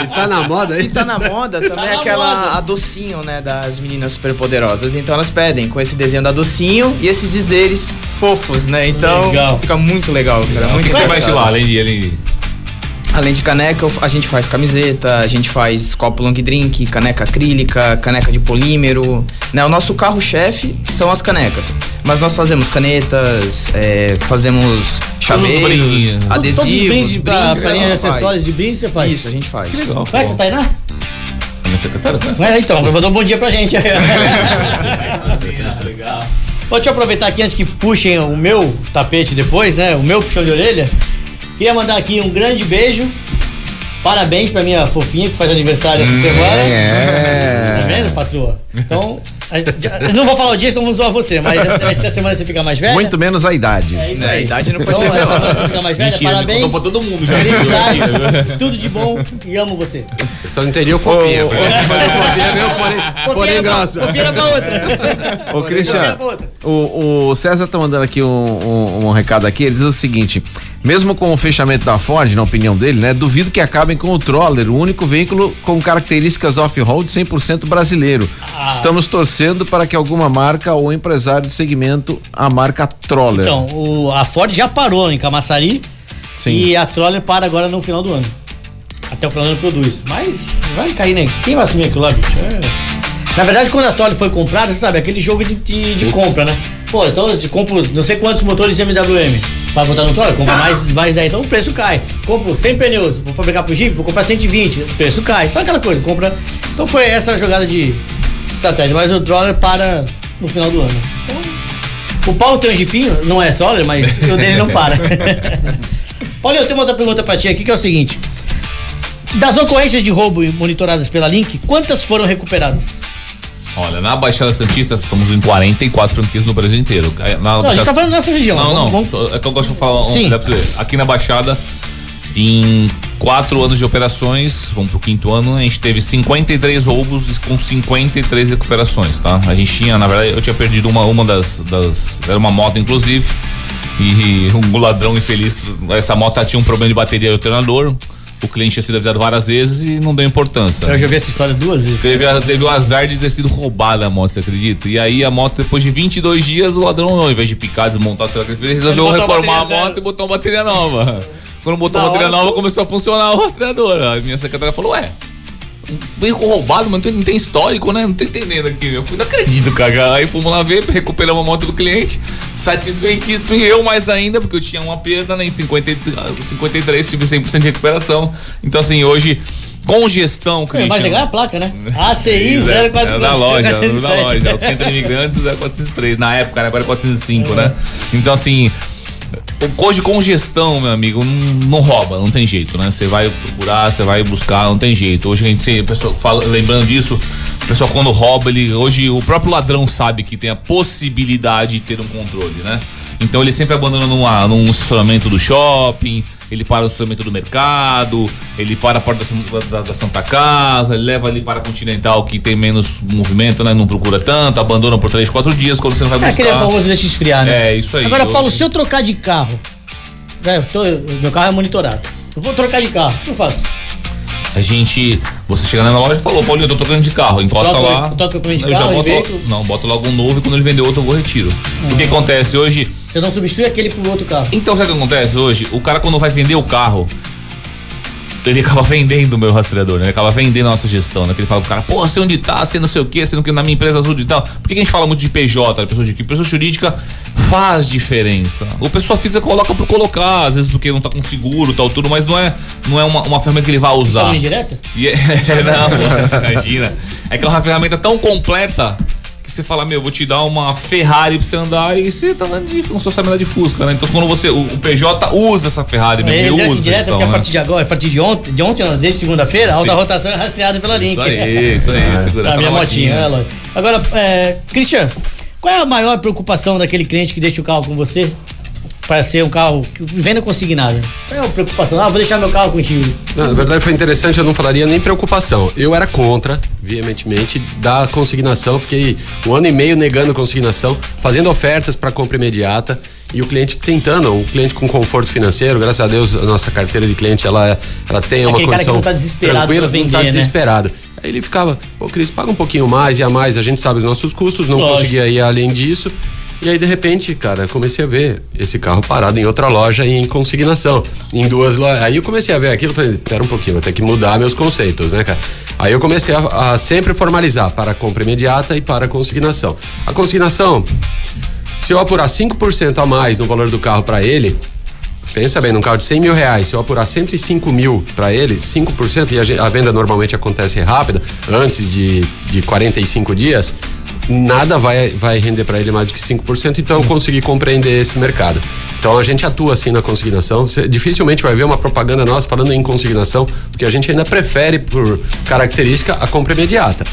E tá na moda aí? E tá na moda também na aquela moda. a docinho, né, das meninas superpoderosas. Então elas pedem com esse desenho da docinho e esses dizeres fofos, né? Então Legal. fica muito legal, cara. O Muito que você vai engraçado. estilar, além de ele. Além de caneca, a gente faz camiseta, a gente faz copo long drink, caneca acrílica, caneca de polímero. Né? O nosso carro-chefe são as canecas. Mas nós fazemos canetas, é, fazemos chaveiros, adesivos, Todos os brindes brindes, a de faz. acessórios de brindes você faz. Isso, a gente faz. Que legal. Conhece a Tainá? A minha secretária conhece? É, então, eu vou dar um bom dia pra gente. Legal. Vou te aproveitar aqui antes que puxem o meu tapete depois, né? O meu puxão de orelha. Queria mandar aqui um grande beijo. Parabéns pra minha fofinha que faz aniversário essa semana. é. Vendo, patroa? Então, gente não vou falar o dia, senão vamos zoar você, mas essa, essa semana você fica mais velha. Muito menos a idade. É isso Né, aí. a idade não pode então, essa semana você fica mais velha, Mentira, parabéns. pra todo mundo já. Felicidades, tudo de bom e amo você. Eu só não entendi o fofinha. porque o fofinha é meu, porém, porém grossa. Confira pra outra. Ô, Cristian, pra outra. o, o César tá mandando aqui um, um- um recado aqui. Ele diz o seguinte: mesmo com o fechamento da Ford, na opinião dele, né? Duvido que acabem com o Troller, o único veículo com características off-road 100% brasileiro. Ah. Estamos torcendo para que alguma marca ou empresário do segmento a marca Troller. Então, o- a Ford já parou em Camaçari Sim. e a Troller para agora no final do ano. Até o final do ano produz. Mas vai cair, né? Quem vai assumir aquilo lá, bicho? É. Na verdade, quando a Troller foi comprada, você sabe, aquele jogo de, de, de compra, né? Pô, então eu compro não sei quantos motores de MWM para botar no Troller, compra mais, mais 10, então o preço cai. Compro 100 pneus, vou fabricar pro Jeep, vou comprar 120, o preço cai. Só aquela coisa, compra. Então foi essa jogada de estratégia, mas o Troller para no final do ano. Então, o Paulo tem um jipinho, não é troller, mas o dele não para. Paulo, eu tenho uma outra pergunta pra ti aqui, que é o seguinte. Das ocorrências de roubo monitoradas pela Link, quantas foram recuperadas? Olha, na Baixada Santista somos em 44 franquias no Brasil inteiro. Na Não, a gente Baixada- tá falando da nossa região. Não, não. Vamos- É que eu gosto de falar um Sim. você. Aqui na Baixada, em quatro anos de operações, vamos pro quinto ano, a gente teve 53 roubos com 53 recuperações, tá? A gente tinha, na verdade, eu tinha perdido uma, uma das, das. Era uma moto, inclusive. E um ladrão infeliz, essa moto tinha um problema de bateria e alternador. O cliente tinha sido avisado várias vezes e não deu importância. Eu já vi essa história duas vezes. Teve, a- teve o azar de ter sido roubada a moto, você acredita? E aí a moto, depois de 22 dias, o ladrão, ao invés de picar, desmontar, sei lá o que ele fez, resolveu a reformar a, bateria moto zero. e botou uma bateria nova. Quando botou Da a bateria hora, nova, começou a funcionar o rastreador. A minha secretária falou, ué, veio roubado, mas não tem, não tem histórico, né? Não tô entendendo aqui. Eu fui, não acredito, cara. Aí fomos lá ver, recuperamos a moto do cliente, satisfeitíssimo e eu mais ainda, porque eu tinha uma perda, né? Em 50, e- 53 tive 100% de recuperação. Então, assim, hoje, com gestão, É, Christian... mais legal é a placa, né? ACI É, 04 é da loja, é da 407. loja. É o Centro de Imigrantes 0403. Na época, né? agora é 405, né? Então, assim. Hoje com gestão, meu amigo, não, não rouba, não tem jeito, né? Você vai procurar, você vai buscar, não tem jeito. Hoje a gente, a pessoa fala, lembrando disso, o pessoal quando rouba, ele, hoje o próprio ladrão sabe que tem a possibilidade de ter um controle, né? Então ele sempre abandona numa, num estacionamento do shopping, ele para no estacionamento do mercado, ele para a porta da, da- Santa Casa, ele leva ali para a Continental que tem menos movimento, né? Não procura tanto, abandona por três, quatro dias quando você não vai É buscar. aquele famoso deixa esfriar, né? É, isso aí. Agora, Paulo, Hoje- se eu trocar de carro, né, eu tô- meu carro é monitorado. Eu vou trocar de carro, o que eu faço? A gente. Você chega na loja e falou, Paulinho, eu tô trocando de carro, encosta Troca- lá. troca eu já carro e boto. Não, boto logo um novo e quando ele vender outro eu vou retiro. O que acontece hoje? Você não substitui aquele pro outro carro. Então, sabe o que acontece hoje? O cara, quando vai vender o carro, ele acaba vendendo o meu rastreador, né? Ele acaba vendendo a nossa gestão, né? Que ele fala pro cara, pô, sei onde tá, sei não sei o que, sei no que na minha empresa azul e tal. Por que que a gente fala muito de PJ, né? pessoa jurídica? Pessoa jurídica faz diferença. O pessoa física coloca por colocar, às vezes porque não tá com seguro tal, tudo, mas não é, não é uma, uma ferramenta que ele vai usar. Só indireta? E é, não, imagina. É que é uma ferramenta tão completa que você fala, meu, vou te dar uma Ferrari pra você andar e você tá andando de, sabe andar de Fusca, né? Então quando você, o, o PJ usa essa Ferrari, mesmo, Ele ele desce usa. direto então, porque a né? partir de agora, a partir de ontem, de ontem, não, desde segunda-feira, a alta rotação é rastreada pela Link. Isso aí, isso aí, segurança Tá, minha motinha, motinha. é, lógico. Agora, é, Cristian, qual é a maior preocupação daquele cliente que deixa o carro com você para ser um carro que venda consignada? Qual é a preocupação? Ah, vou deixar meu carro contigo. Não, na verdade foi interessante, eu não falaria nem preocupação. Eu era contra, veementemente, da consignação. Fiquei um ano e meio negando consignação, fazendo ofertas para compra imediata. E o cliente tentando, um cliente com conforto financeiro, graças a Deus a nossa carteira de cliente ela, ela tem uma Aquele cara que condição não tá desesperado tranquila, pra não tá vender, né? desesperado. Aí ele ficava, pô, Cris, paga um pouquinho mais e a mais, a gente sabe os nossos custos, não Lógico. conseguia ir além disso. E aí, de repente, cara, comecei a ver esse carro parado em outra loja e em consignação. Em duas lojas. Aí eu comecei a ver aquilo e falei, pera um pouquinho, vou ter que mudar meus conceitos, né, cara? Aí eu comecei a, a sempre formalizar para compra imediata e para consignação. A consignação, Se eu apurar 5% a mais no valor do carro para ele, pensa bem, num carro de 100 mil reais, se eu apurar 105 mil para ele, 5%, e a, a venda normalmente acontece rápida, antes de, de 45 dias, nada vai, vai render para ele mais do que 5%, então eu consegui compreender esse mercado. Então a gente atua assim na consignação. Você dificilmente vai ver uma propaganda nossa falando em consignação, porque a gente ainda prefere, por característica, a compra imediata.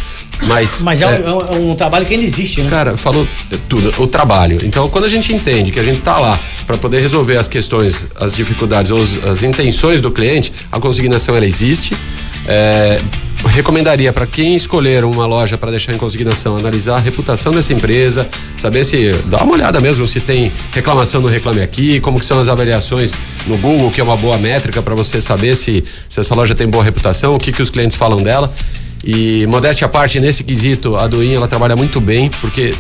Mas, Mas é, um- é um, é um trabalho que ainda existe, né? Cara, falou tudo, o trabalho. Então, quando a gente entende que a gente está lá para poder resolver as questões, as dificuldades ou os- as intenções do cliente, a consignação ela existe. É, recomendaria para quem escolher uma loja para deixar em consignação, analisar a reputação dessa empresa, saber se dá uma olhada mesmo se tem reclamação no Reclame Aqui, como são as avaliações no Google, que é uma boa métrica para você saber se, se essa loja tem boa reputação, o que que os clientes falam dela. E modéstia à parte, nesse quesito, a Duin ela trabalha muito bem, porque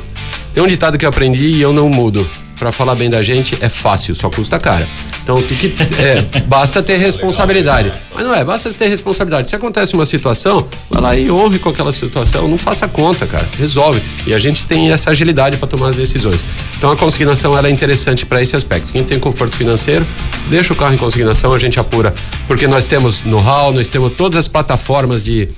tem um ditado que eu aprendi e eu não mudo. Pra falar bem da gente é fácil, só custa cara. Então que, é, basta ter responsabilidade. Mas não é, basta ter responsabilidade. Se acontece uma situação, vai lá e honre com aquela situação, não faça conta, cara. Resolve. E a gente tem essa agilidade para tomar as decisões. Então a consignação ela é interessante para esse aspecto. Quem tem conforto financeiro, deixa o carro em consignação, a gente apura. Porque nós temos know-how, nós temos todas as plataformas de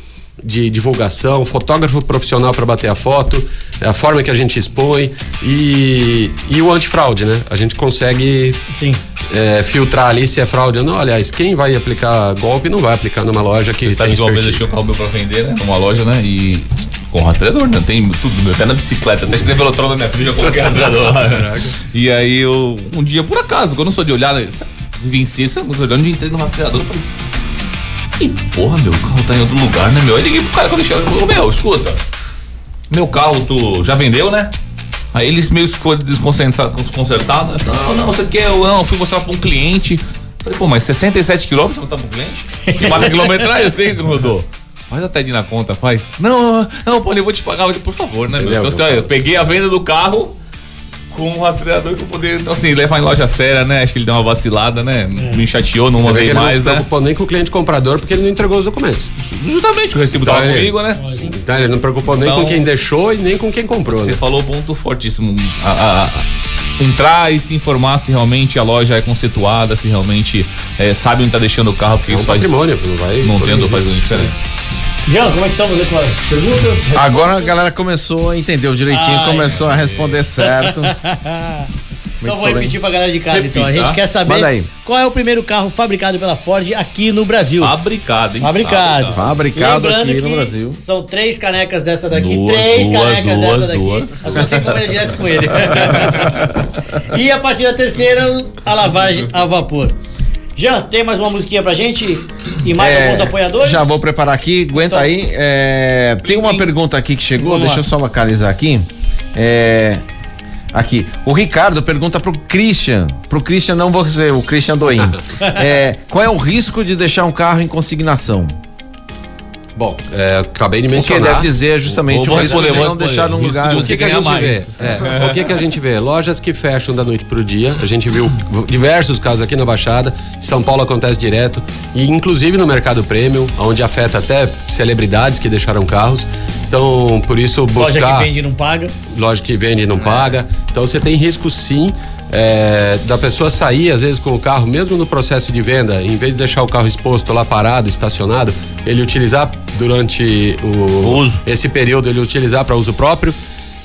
de divulgação, fotógrafo profissional para bater a foto, é a forma que a gente expõe e, e o antifraude, né? A gente consegue Sim. é, filtrar ali se é fraude ou não. Aliás, quem vai aplicar golpe não vai aplicar numa loja que Você sabe tem que uma vez eu deixei o carro meu pra vender, né? Numa loja, né? E com rastreador, né? Tem tudo, meu, até na bicicleta, até se tem velotrol na minha frente, eu coloquei rastreador. e aí eu, um dia, por acaso, quando eu não sou de olhar, né? venci, sabe? Quando eu olhando, entrei no rastreador, eu falei, Ih, porra, meu, o carro tá em outro lugar, né, meu? Aí liguei pro cara quando cheguei, falou, meu, escuta, meu carro tu já vendeu, né? Aí eles meio que foram desconcertados, né? Não, não, você quer, eu não, fui mostrar pra um cliente. Falei, pô, mas 67 quilômetros mostrar pra um cliente? E mata quilometragem, eu sei que não rodou. Faz a TED na conta, faz. Não, não, pô, eu vou te pagar, por favor, né, meu? Então, assim, olha, eu peguei a venda do carro com um rastreador pra poder, então, assim, levar em loja séria, né? Acho que ele deu uma vacilada, né? Me chateou, não Você mandei que ele não mais, se né? preocupou nem com o cliente comprador porque ele não entregou os documentos. Justamente, o recibo tava Então, ele- comigo, né? Então ele não preocupou nem Então- com quem deixou e nem com quem comprou, Você né? falou um ponto fortíssimo. A- a- a- entrar e se informar se realmente a loja é conceituada, se realmente é, sabe onde tá deixando o carro, porque É um isso faz. patrimônio, não vai. Não tendo, faz grande diferença. Jean, como é que estamos aí com as perguntas? Agora a galera começou a entender direitinho, Ai, começou a responder certo. Então vou bem. repetir pra galera de casa, então. A Repita. gente quer saber qual é o primeiro carro fabricado pela Ford aqui no Brasil. Fabricado, hein? Fabricado. Fabricado Lembrando aqui no Brasil. São três canecas dessa daqui, Duas, três duas, canecas duas, dessa daqui. duas. Mas você encomenda direto com ele. e a partir da terceira, a lavagem a vapor. Jean, tem mais uma musiquinha pra gente? E mais É, alguns apoiadores? Já vou preparar aqui, aguenta Então. aí. É, tem uma pergunta aqui que chegou, Vamos deixa lá. eu só localizar aqui. É, aqui, o Ricardo pergunta pro Christian, pro Christian não você, o Christian Doim. é, qual é o risco de deixar um carro em consignação? Bom, é, acabei de O que mencionar. deve dizer justamente Vou o risco de não deixar num lugar. de O que, que a gente vê? mais. É, o que, que a gente vê? Lojas que fecham da noite pro dia. A gente viu diversos casos aqui na Baixada. Em São Paulo acontece direto. E inclusive no mercado premium, onde afeta até celebridades que deixaram carros. Então, por isso, Loja buscar. que vende e não paga. loja que vende e não paga. Então você tem risco sim é, da pessoa sair, às vezes, com o carro, mesmo no processo de venda, em vez de deixar o carro exposto lá parado, estacionado, ele utilizar durante o, Uso. esse período, ele utilizar para uso próprio.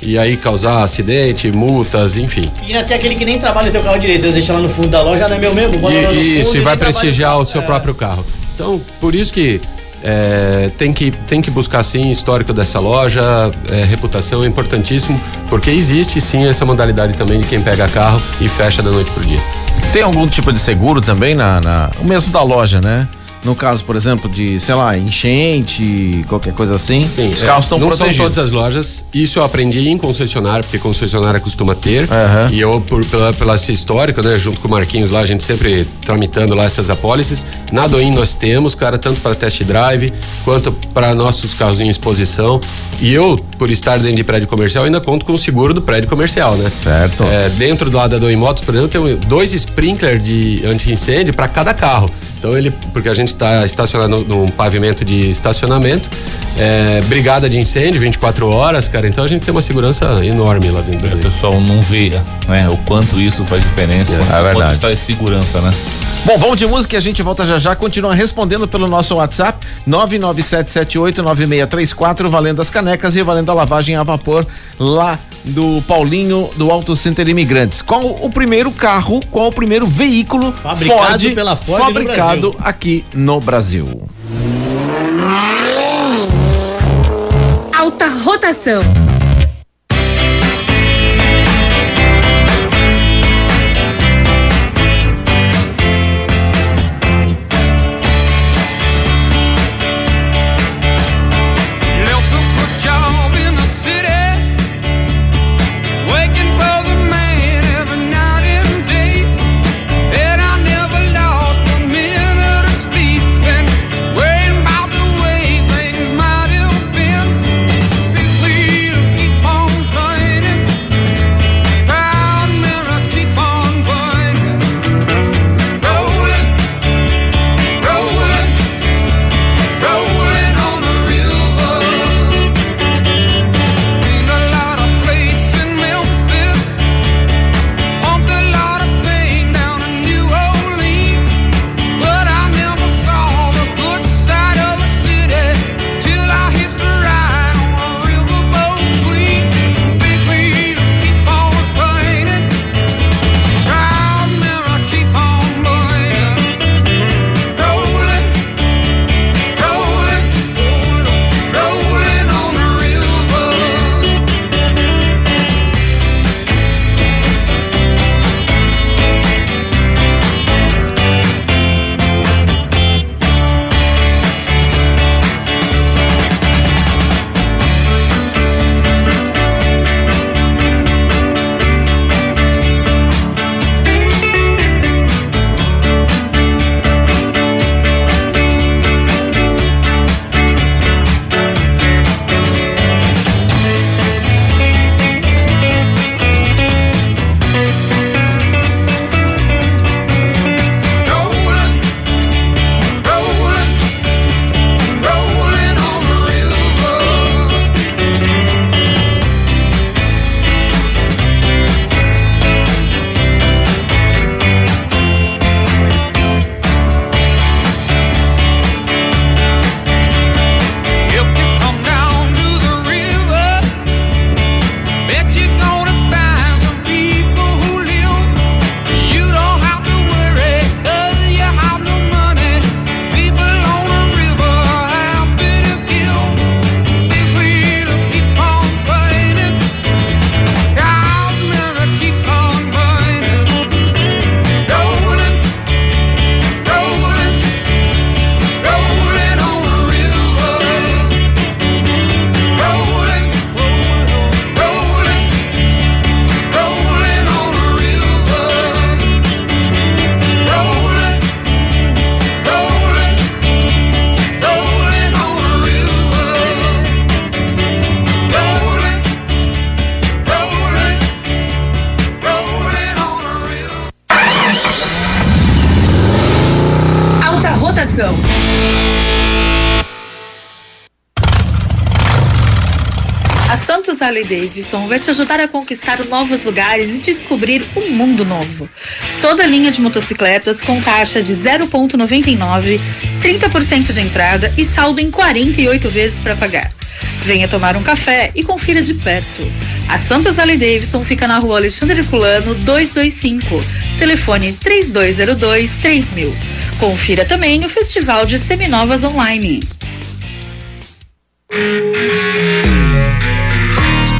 E aí causar acidente, multas, enfim. E até aquele que nem trabalha o teu carro direito, ele deixa lá no fundo da loja, não é meu mesmo, bota lá no fundo E, isso, e vai prestigiar o seu É. próprio carro. Então, por isso que é, tem que tem que buscar sim histórico dessa loja, é, reputação é importantíssimo, porque existe sim essa modalidade também de quem pega carro e fecha da noite pro dia. Tem algum tipo de seguro também na, na- o mesmo da loja, né? No caso, por exemplo, de, sei lá, enchente, qualquer coisa assim. Sim, os é, carros estão não protegidos. são todas as lojas. Isso eu aprendi em concessionária, porque concessionária costuma ter. Aham. E eu, por, pela, pela esse histórico, né, junto com o Marquinhos lá, a gente sempre tramitando lá essas apólices. Na Doin nós temos, cara, tanto para test drive quanto para nossos carros em exposição. E eu, por estar dentro de prédio comercial, ainda conto com o seguro do prédio comercial, né? Certo. É, dentro do lado da Doin Motos, por exemplo, tem dois sprinkler de anti-incêndio para cada carro. Então ele, porque a gente está estacionado num pavimento de estacionamento, é, brigada de incêndio 24 horas, cara. Então a gente tem uma segurança enorme lá dentro. O pessoal não vê né, o quanto isso faz diferença, É, quanto, é quanto verdade. isso traz segurança, né? Bom, vamos de música e a gente volta já já. Continua respondendo pelo nosso WhatsApp 997789634, valendo as canecas e valendo a lavagem a vapor lá do Paulinho do Auto Center Imigrantes. Qual o primeiro carro, qual o primeiro veículo Fabricado Ford, pela Ford no fabricado Brasil. aqui no Brasil? Alta rotação. Davidson vai te ajudar a conquistar novos lugares e descobrir um mundo novo. Toda linha de motocicletas com taxa de 0,99, 30% de entrada e saldo em 48 vezes para pagar. Venha tomar um café e confira de perto. A Santos Harley Davidson fica na rua Alexandre Fulano 225, telefone 3202 3000. Confira também o Festival de Seminovas Online.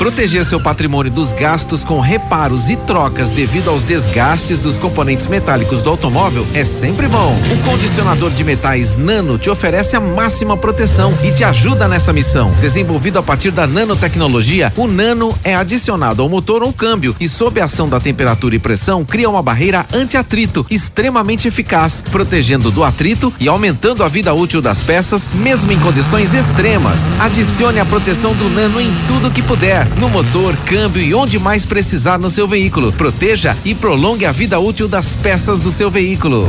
Proteger seu patrimônio dos gastos com reparos e trocas devido aos desgastes dos componentes metálicos do automóvel é sempre bom. O condicionador de metais Nano te oferece a máxima proteção e te ajuda nessa missão. Desenvolvido a partir da nanotecnologia, o Nano é adicionado ao motor ou câmbio e, sob a ação da temperatura e pressão, cria uma barreira anti-atrito extremamente eficaz, protegendo do atrito e aumentando a vida útil das peças, mesmo em condições extremas. Adicione a proteção do Nano em tudo que puder, no motor, câmbio e onde mais precisar no seu veículo. Proteja e prolongue a vida útil das peças do seu veículo.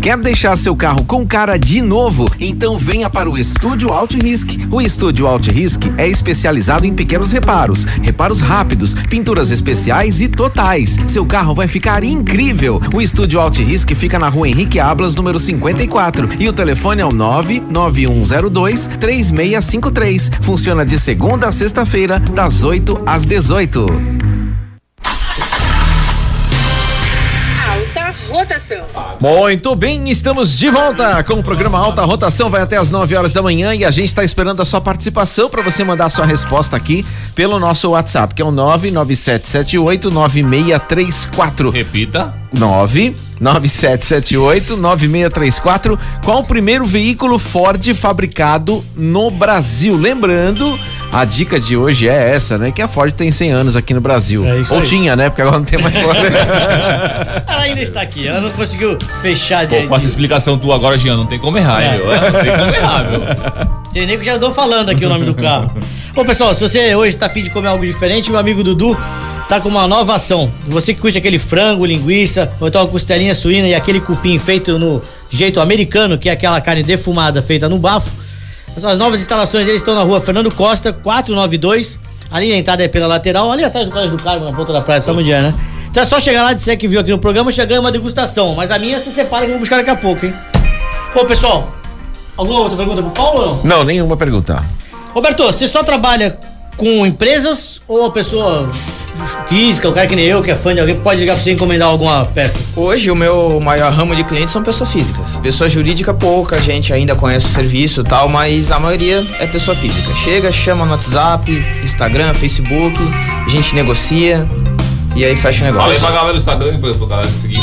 Quer deixar seu carro com cara de novo? Então venha para o Estúdio Alt Risk. O Estúdio Alt Risk é especializado em pequenos reparos, reparos rápidos, pinturas especiais e totais. Seu carro vai ficar incrível. O Estúdio Alt Risk fica na rua Henrique Ablas, número 54. E o telefone é o 99102 3653. Funciona de segunda a sexta-feira, das 8 às 18. Muito bem, estamos de volta com o programa Alta Rotação, vai até as 9 horas da manhã e a gente está esperando a sua participação para você mandar a sua resposta aqui pelo nosso WhatsApp, que é o 997789634. Repita. 997789634. Qual o primeiro veículo Ford fabricado no Brasil? Lembrando, a dica de hoje é essa, né? Que a Ford tem 100 anos aqui no Brasil. É isso Ou aí. tinha, né? Porque agora não tem mais Ford. Ela ainda está aqui, ela não conseguiu fechar de. Pô, com essa explicação tua agora, Jean, não tem como errar, É. hein, meu? É, Não tem como errar, meu. Tem nego que já andou falando aqui o nome do carro. Bom, pessoal, se você hoje tá afim de comer algo diferente, meu amigo Dudu tá com uma nova ação. Você que curte aquele frango, linguiça, ou então uma costelinha suína e aquele cupim feito no jeito americano, que é aquela carne defumada feita no bafo. As novas instalações eles estão na rua Fernando Costa, 492. Ali a entrada é pela lateral, ali atrás do Colégio do Carmo, na ponta da praia de São Mundial, né? Então é só chegar lá, disser que viu aqui no programa, chegando uma degustação. Mas a minha você separa que eu vou buscar daqui a pouco, hein? Bom, pessoal, alguma outra pergunta pro Paulo ou não? não, nenhuma pergunta. Roberto, você só trabalha com empresas ou a pessoa física, o cara que nem eu, que é fã de alguém, pode ligar pra você encomendar alguma peça? Hoje o meu maior ramo de clientes são pessoas físicas. Pessoa jurídica, pouca gente ainda conhece o serviço e tal, mas a maioria é pessoa física. Chega, chama no WhatsApp, Instagram, Facebook, a gente negocia e aí fecha o Fala aí negócio. pra galera do Instagram, pra, pra galera seguir.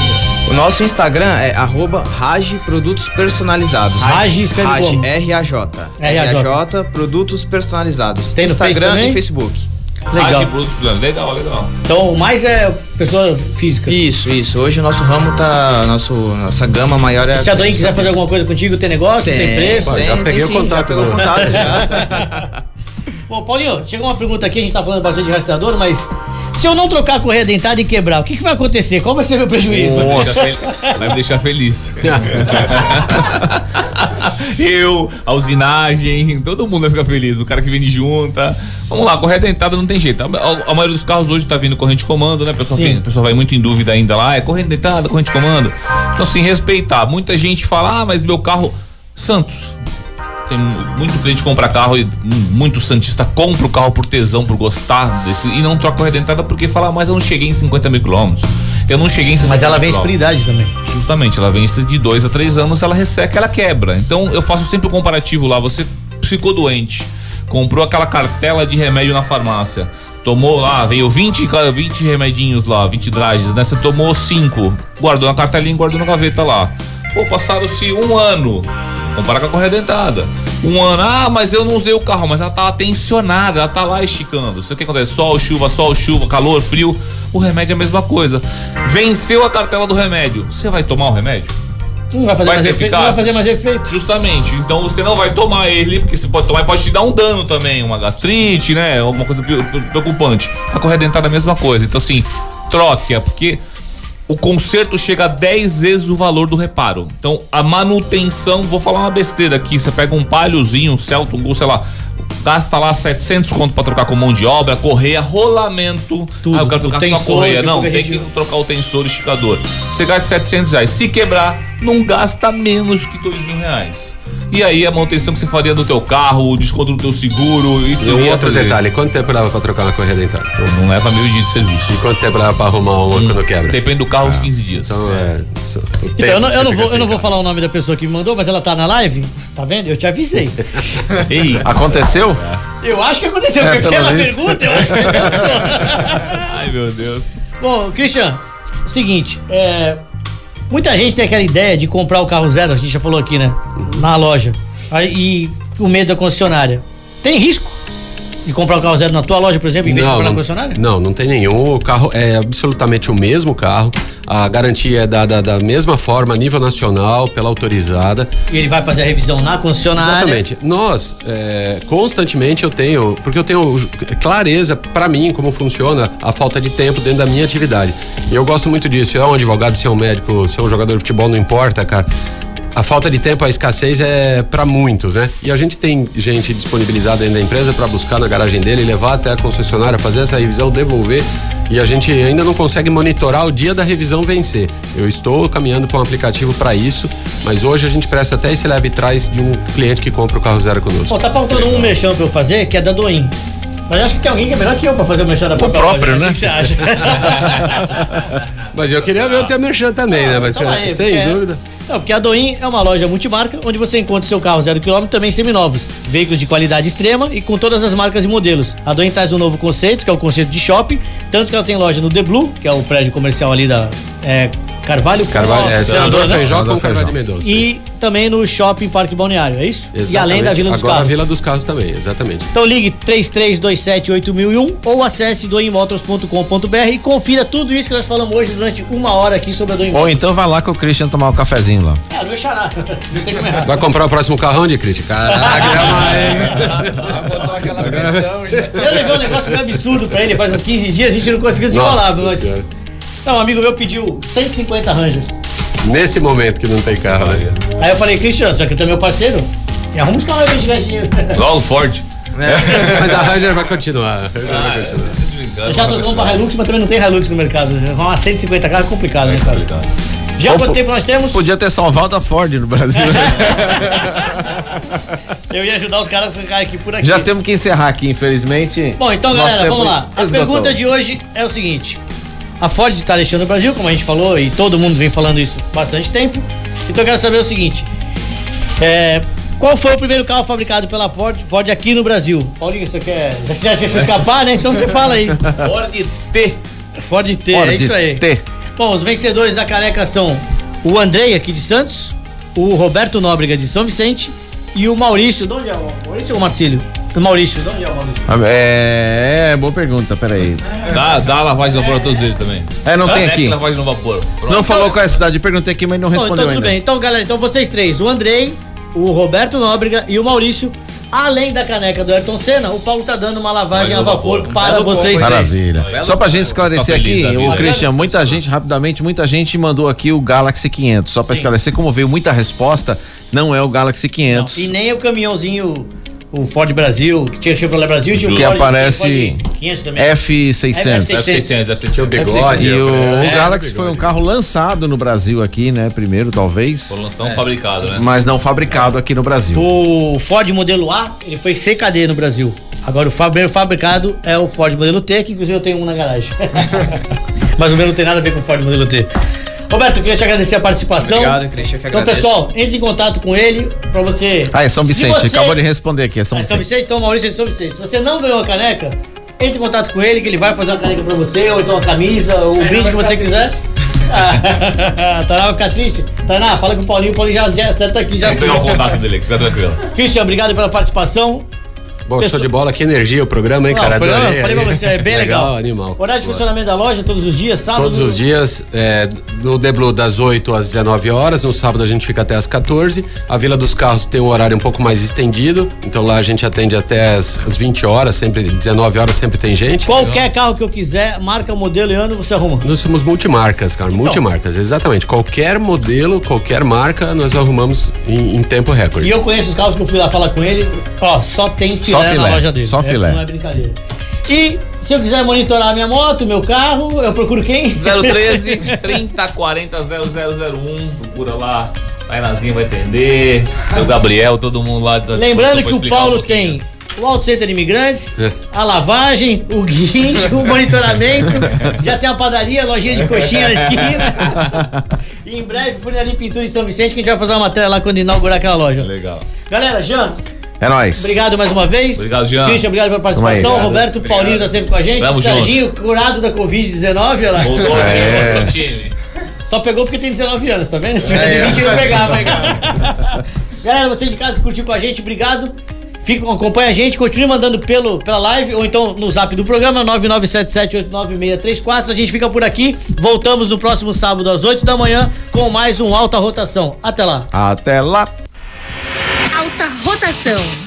O nosso Instagram é arroba Rage Produtos Personalizados. Rage escreve? R-A-J. R.A.J.. R-A-J Produtos Personalizados. Tem no Instagram e Facebook. Legal. Age Produtos Planos. Legal, legal. Então, o mais é pessoa física. Isso, isso. Hoje o nosso ramo tá. Nosso, nossa gama maior é. Se a Doin quiser fazer alguma coisa contigo, tem negócio, tem, preço? tem, já tem peguei o sim, contato Já pegou o contato já. Bom, Paulinho, chegou uma pergunta aqui, a gente tá falando bastante de rastreador, mas se eu não trocar a correia dentada e quebrar, o que, que vai acontecer? Qual vai ser meu prejuízo? Vai me deixar fel- Vai me deixar feliz. Eu, a usinagem, todo mundo vai ficar feliz. O cara que vende junta. Vamos lá, correia dentada não tem jeito. A, a- a maioria dos carros hoje tá vindo corrente de comando, né? O pessoal, Sim. pessoal vai muito em dúvida ainda lá. É corrente dentada, corrente de comando. Então, assim, respeitar. Muita gente fala, ah, mas meu carro. Santos. Tem muito cliente que compra carro e muito Santista compra o carro por tesão, por gostar desse. E não troca a correia dentada porque fala, "Ah, mas eu não cheguei em 50 mil quilômetros. Eu não cheguei em 60 Mas ela vence por quilômetros." idade também. Justamente, ela vence de dois a três anos, ela resseca, ela quebra. Então eu faço sempre o comparativo lá. Você ficou doente, comprou aquela cartela de remédio na farmácia, tomou lá, veio 20, ca- 20 remedinhos lá, 20 drages, né? Você tomou cinco, guardou na cartelinha e guardou na gaveta lá. Pô, passaram-se um ano. Comparar com a correia dentada. Um ano, ah, mas eu não usei o carro, mas ela tá tensionada, ela tá lá esticando. Sei o que acontece? Sol, chuva, sol, chuva, calor, frio. O remédio é a mesma coisa. Venceu a cartela do remédio. Você vai tomar o remédio? Não vai fazer Vai mais efeito. Não vai fazer mais efeito. Justamente. Então você não vai tomar ele, porque você pode tomar e pode te dar um dano também, uma gastrite, né? Alguma coisa pre- pre- preocupante. A correia dentada é a mesma coisa. Então, assim, troque-a, porque o conserto chega a 10 vezes o valor do reparo. Então, a manutenção, vou falar uma besteira aqui, você pega um palhozinho, um Celta, um Gol, sei lá, Gasta lá 700 conto pra trocar com mão de obra, correia, rolamento. Tudo. Ah, eu quero trocar só correia. que Não, tem que trocar o tensor e esticador. Você gasta 700 reais. Se quebrar, não gasta menos que 2 mil reais. E aí a manutenção que você faria do teu carro, o desconto do teu seguro, isso E um outro fazer. detalhe, quanto tempo leva pra trocar uma correia dentária? Pô, não leva meio dia de serviço. E quanto tempo leva pra arrumar uma quando quebra? Depende do carro, uns 15 dias. Então é. isso, Então, eu não, eu não vou, eu não vou falar o nome da pessoa que me mandou, mas ela tá na live. Tá vendo? Eu te avisei. Ei, Aconteceu? Eu acho que aconteceu, É, porque pela visto. pergunta eu acho que aconteceu. Ai, meu Deus. Bom, Christian, seguinte, é, muita gente tem aquela ideia de comprar o carro zero, a gente já falou aqui, né? Na loja. Aí, e com medo da concessionária. Tem risco de comprar o carro zero na tua loja, por exemplo, em vez de comprar na concessionária? não, não tem nenhum. O carro é absolutamente o mesmo carro. A garantia é dada da mesma forma, a nível nacional, pela autorizada. E ele vai fazer a revisão na concessionária. Exatamente. Nós, é, constantemente eu tenho, porque eu tenho clareza para mim como funciona a falta de tempo dentro da minha atividade. E eu gosto muito disso. Se é um advogado, se é um médico, se é um jogador de futebol, não importa, cara. A falta de tempo, a escassez é para muitos, né? E a gente tem gente disponibilizada dentro da empresa para buscar na garagem dele, levar até a concessionária, fazer essa revisão, devolver. E a gente ainda não consegue monitorar o dia da revisão vencer. Eu estou caminhando para um aplicativo para isso, mas hoje a gente presta até esse leve trás de um cliente que compra o carro zero conosco. Bom, tá faltando um mexão pra eu fazer, que é da Doim. Mas acho que tem alguém que é melhor que eu pra fazer o mexão da própria próprio, loja, né? O que você acha? Mas eu queria ver o teu merchan também, né? Mas Então aí, sem porque- dúvida. Não, porque a Doim é uma loja multimarca onde você encontra seu carro zero quilômetro também seminovos, veículos de qualidade extrema e com todas as marcas e modelos. A Doim traz um novo conceito, que é o conceito de shopping, tanto que ela tem loja no The Blue, que é o prédio comercial ali da é, Carvalho. Carvalho, é, Nossa, senador né? Feijó com Senador Carvalho de. Mendonça. E também no Shopping Parque Balneário, é isso? E além da Exatamente. Vila dos Agora Carros. a Vila dos Carros também, exatamente. Então ligue 33278001 ou acesse doimotors.com.br e confira tudo isso que nós falamos hoje durante uma hora aqui sobre a Doim Ou então vai lá com o Christian tomar um cafezinho lá. Ah, não é xará. Não tem como errar. Vai comprar o próximo carrão de Cristian? Caraca, Eu levei um negócio meio absurdo pra ele faz uns 15 dias, a gente não conseguiu desenrolar. Nossa. Não, um amigo meu pediu 150 Rangers. Nesse momento que não tem carro, né? Aí eu falei, Cristiano, já que tu é meu parceiro, me arruma uns carros aí pra gente ganhar dinheiro. Igual o Ford. Mas a Ranger vai continuar. a Ranger vai continuar. Eu já tô falando pra Hilux, mas também não tem Hilux no mercado. Arrumar 150 carros é complicado, né, cara? Já Ou quanto po- tempo nós temos? Podia ter salvado a Ford no Brasil. Eu ia ajudar os caras a ficar aqui por aqui. Já temos que encerrar aqui, infelizmente. Bom, então, Nosso galera, vamos lá. A esgotou. pergunta de hoje é o seguinte: a Ford está deixando o Brasil, como a gente falou, e todo mundo vem falando isso há bastante tempo. Então eu quero saber o seguinte: é, qual foi o primeiro carro fabricado pela Ford, Ford aqui no Brasil? Paulinho, você quer. Já se escapar, né? Então você fala aí. Ford T. Ford T, Ford é isso aí. T. Bom, os vencedores da caneca são o Andrei aqui de Santos, o Roberto Nóbrega de São Vicente e o Maurício. De onde é o Maurício ou o Marcílio? O Maurício, de onde é o Maurício? É, é, boa pergunta, peraí. Dá, dá a lavagem no vapor a todos eles também. É, não tem aqui. lavagem no vapor. Pronto. Não falou qual é a cidade, eu perguntei aqui, mas não Bom, respondeu então tudo ainda. bem. Então, galera, então vocês três, o Andrei, o Roberto Nóbrega e o Maurício, além da caneca do Ayrton Senna, o Paulo tá dando uma lavagem a vapor para Belo vocês três. Maravilha. Só pra gente esclarecer Tá feliz aqui, o Christian, muita gente, rapidamente, muita gente mandou aqui o Galaxy 500. Só pra Sim. esclarecer, como veio muita resposta, não é o Galaxy 500. E nem o caminhãozinho, o Ford Brasil, que tinha o Chevrolet Brasil, tinha o Que Ford, aparece Ford 500 também. F600. F600. F600, F600. Tinha o bigode. E o, falei, o é, Galaxy bigode. foi um carro lançado no Brasil aqui, né? Primeiro, talvez. Foi lançado fabricado, né? Mas não fabricado aqui no Brasil. O Ford modelo A, ele foi CKD no Brasil. Agora o primeiro fabricado é o Ford modelo T, que inclusive eu tenho um na garagem. Mas o meu não tem nada a ver com o Ford modelo T. Roberto, eu queria te agradecer a participação. Obrigado, Christian, que Então, agradeço. pessoal, entre em contato com ele pra você. Ah, é São Vicente. você- Acabou de responder aqui, é São Ah, é São Vicente. Vicente? Então, Maurício é São Vicente. Se você não ganhou a caneca, entre em contato com ele que ele vai fazer uma caneca pra você, ou então uma camisa, ou o brinde que você quiser. Ah, Tainá vai ficar triste? Tainá, fala com o Paulinho, o Paulinho já, acerta aqui, já. Vou pegar o contato dele, fica tranquilo. Christian, obrigado pela participação. Bom, Pessoal- show de bola, que energia o programa, hein, cara? o programa, Adorei falei pra você, é bem legal. animal. Horário de Boa. funcionamento da loja todos os dias, sábado? Todos os dias, é, no Deblu das 8 às 19 horas, no sábado a gente fica até às 14. A Vila dos Carros tem um horário um pouco mais estendido, então lá a gente atende até às, às 20 horas, sempre 19 horas sempre tem gente. Qualquer carro que eu quiser, marca, modelo e ano, você arruma. Nós somos multimarcas, cara, multimarcas, exatamente. Qualquer modelo, qualquer marca, nós arrumamos em, em tempo recorde. E eu conheço os carros que eu fui lá falar com ele, ó, só tem filé. Só filé, filé, na loja dele. só É, filé. não é brincadeira. E se eu quiser monitorar minha moto, meu carro, eu procuro quem? 013 30 40 0001. Procura lá. A Renazinha vai atender. O Gabriel, todo mundo lá. tá Lembrando que o Paulo um tem o Auto Center Imigrantes, a lavagem, o guincho, o monitoramento, já tem a padaria, a lojinha de coxinha na esquina. E em breve, Funilaria Pintura em São Vicente, que a gente vai fazer uma matéria lá quando inaugurar aquela loja. Legal. Galera, Jean, É nóis. obrigado mais uma vez. Obrigado, Jean. Christian, obrigado pela participação. Obrigado. Roberto Obrigado. Paulinho tá sempre com a gente. Tamo o Serginho, curado da Covid-19, olha lá. Voltou É. voltou ao time. Só pegou porque tem 19 anos, tá vendo? Se tivesse 20, não pegava, hein, cara? Galera, você de casa que curtiu com a gente, obrigado. Fica, acompanha a gente, continue mandando pelo, pela live ou então no zap do programa 9977896634. A gente fica por aqui. Voltamos no próximo sábado às 8 da manhã com mais um Alta Rotação. Até lá. Até lá. Alta rotação.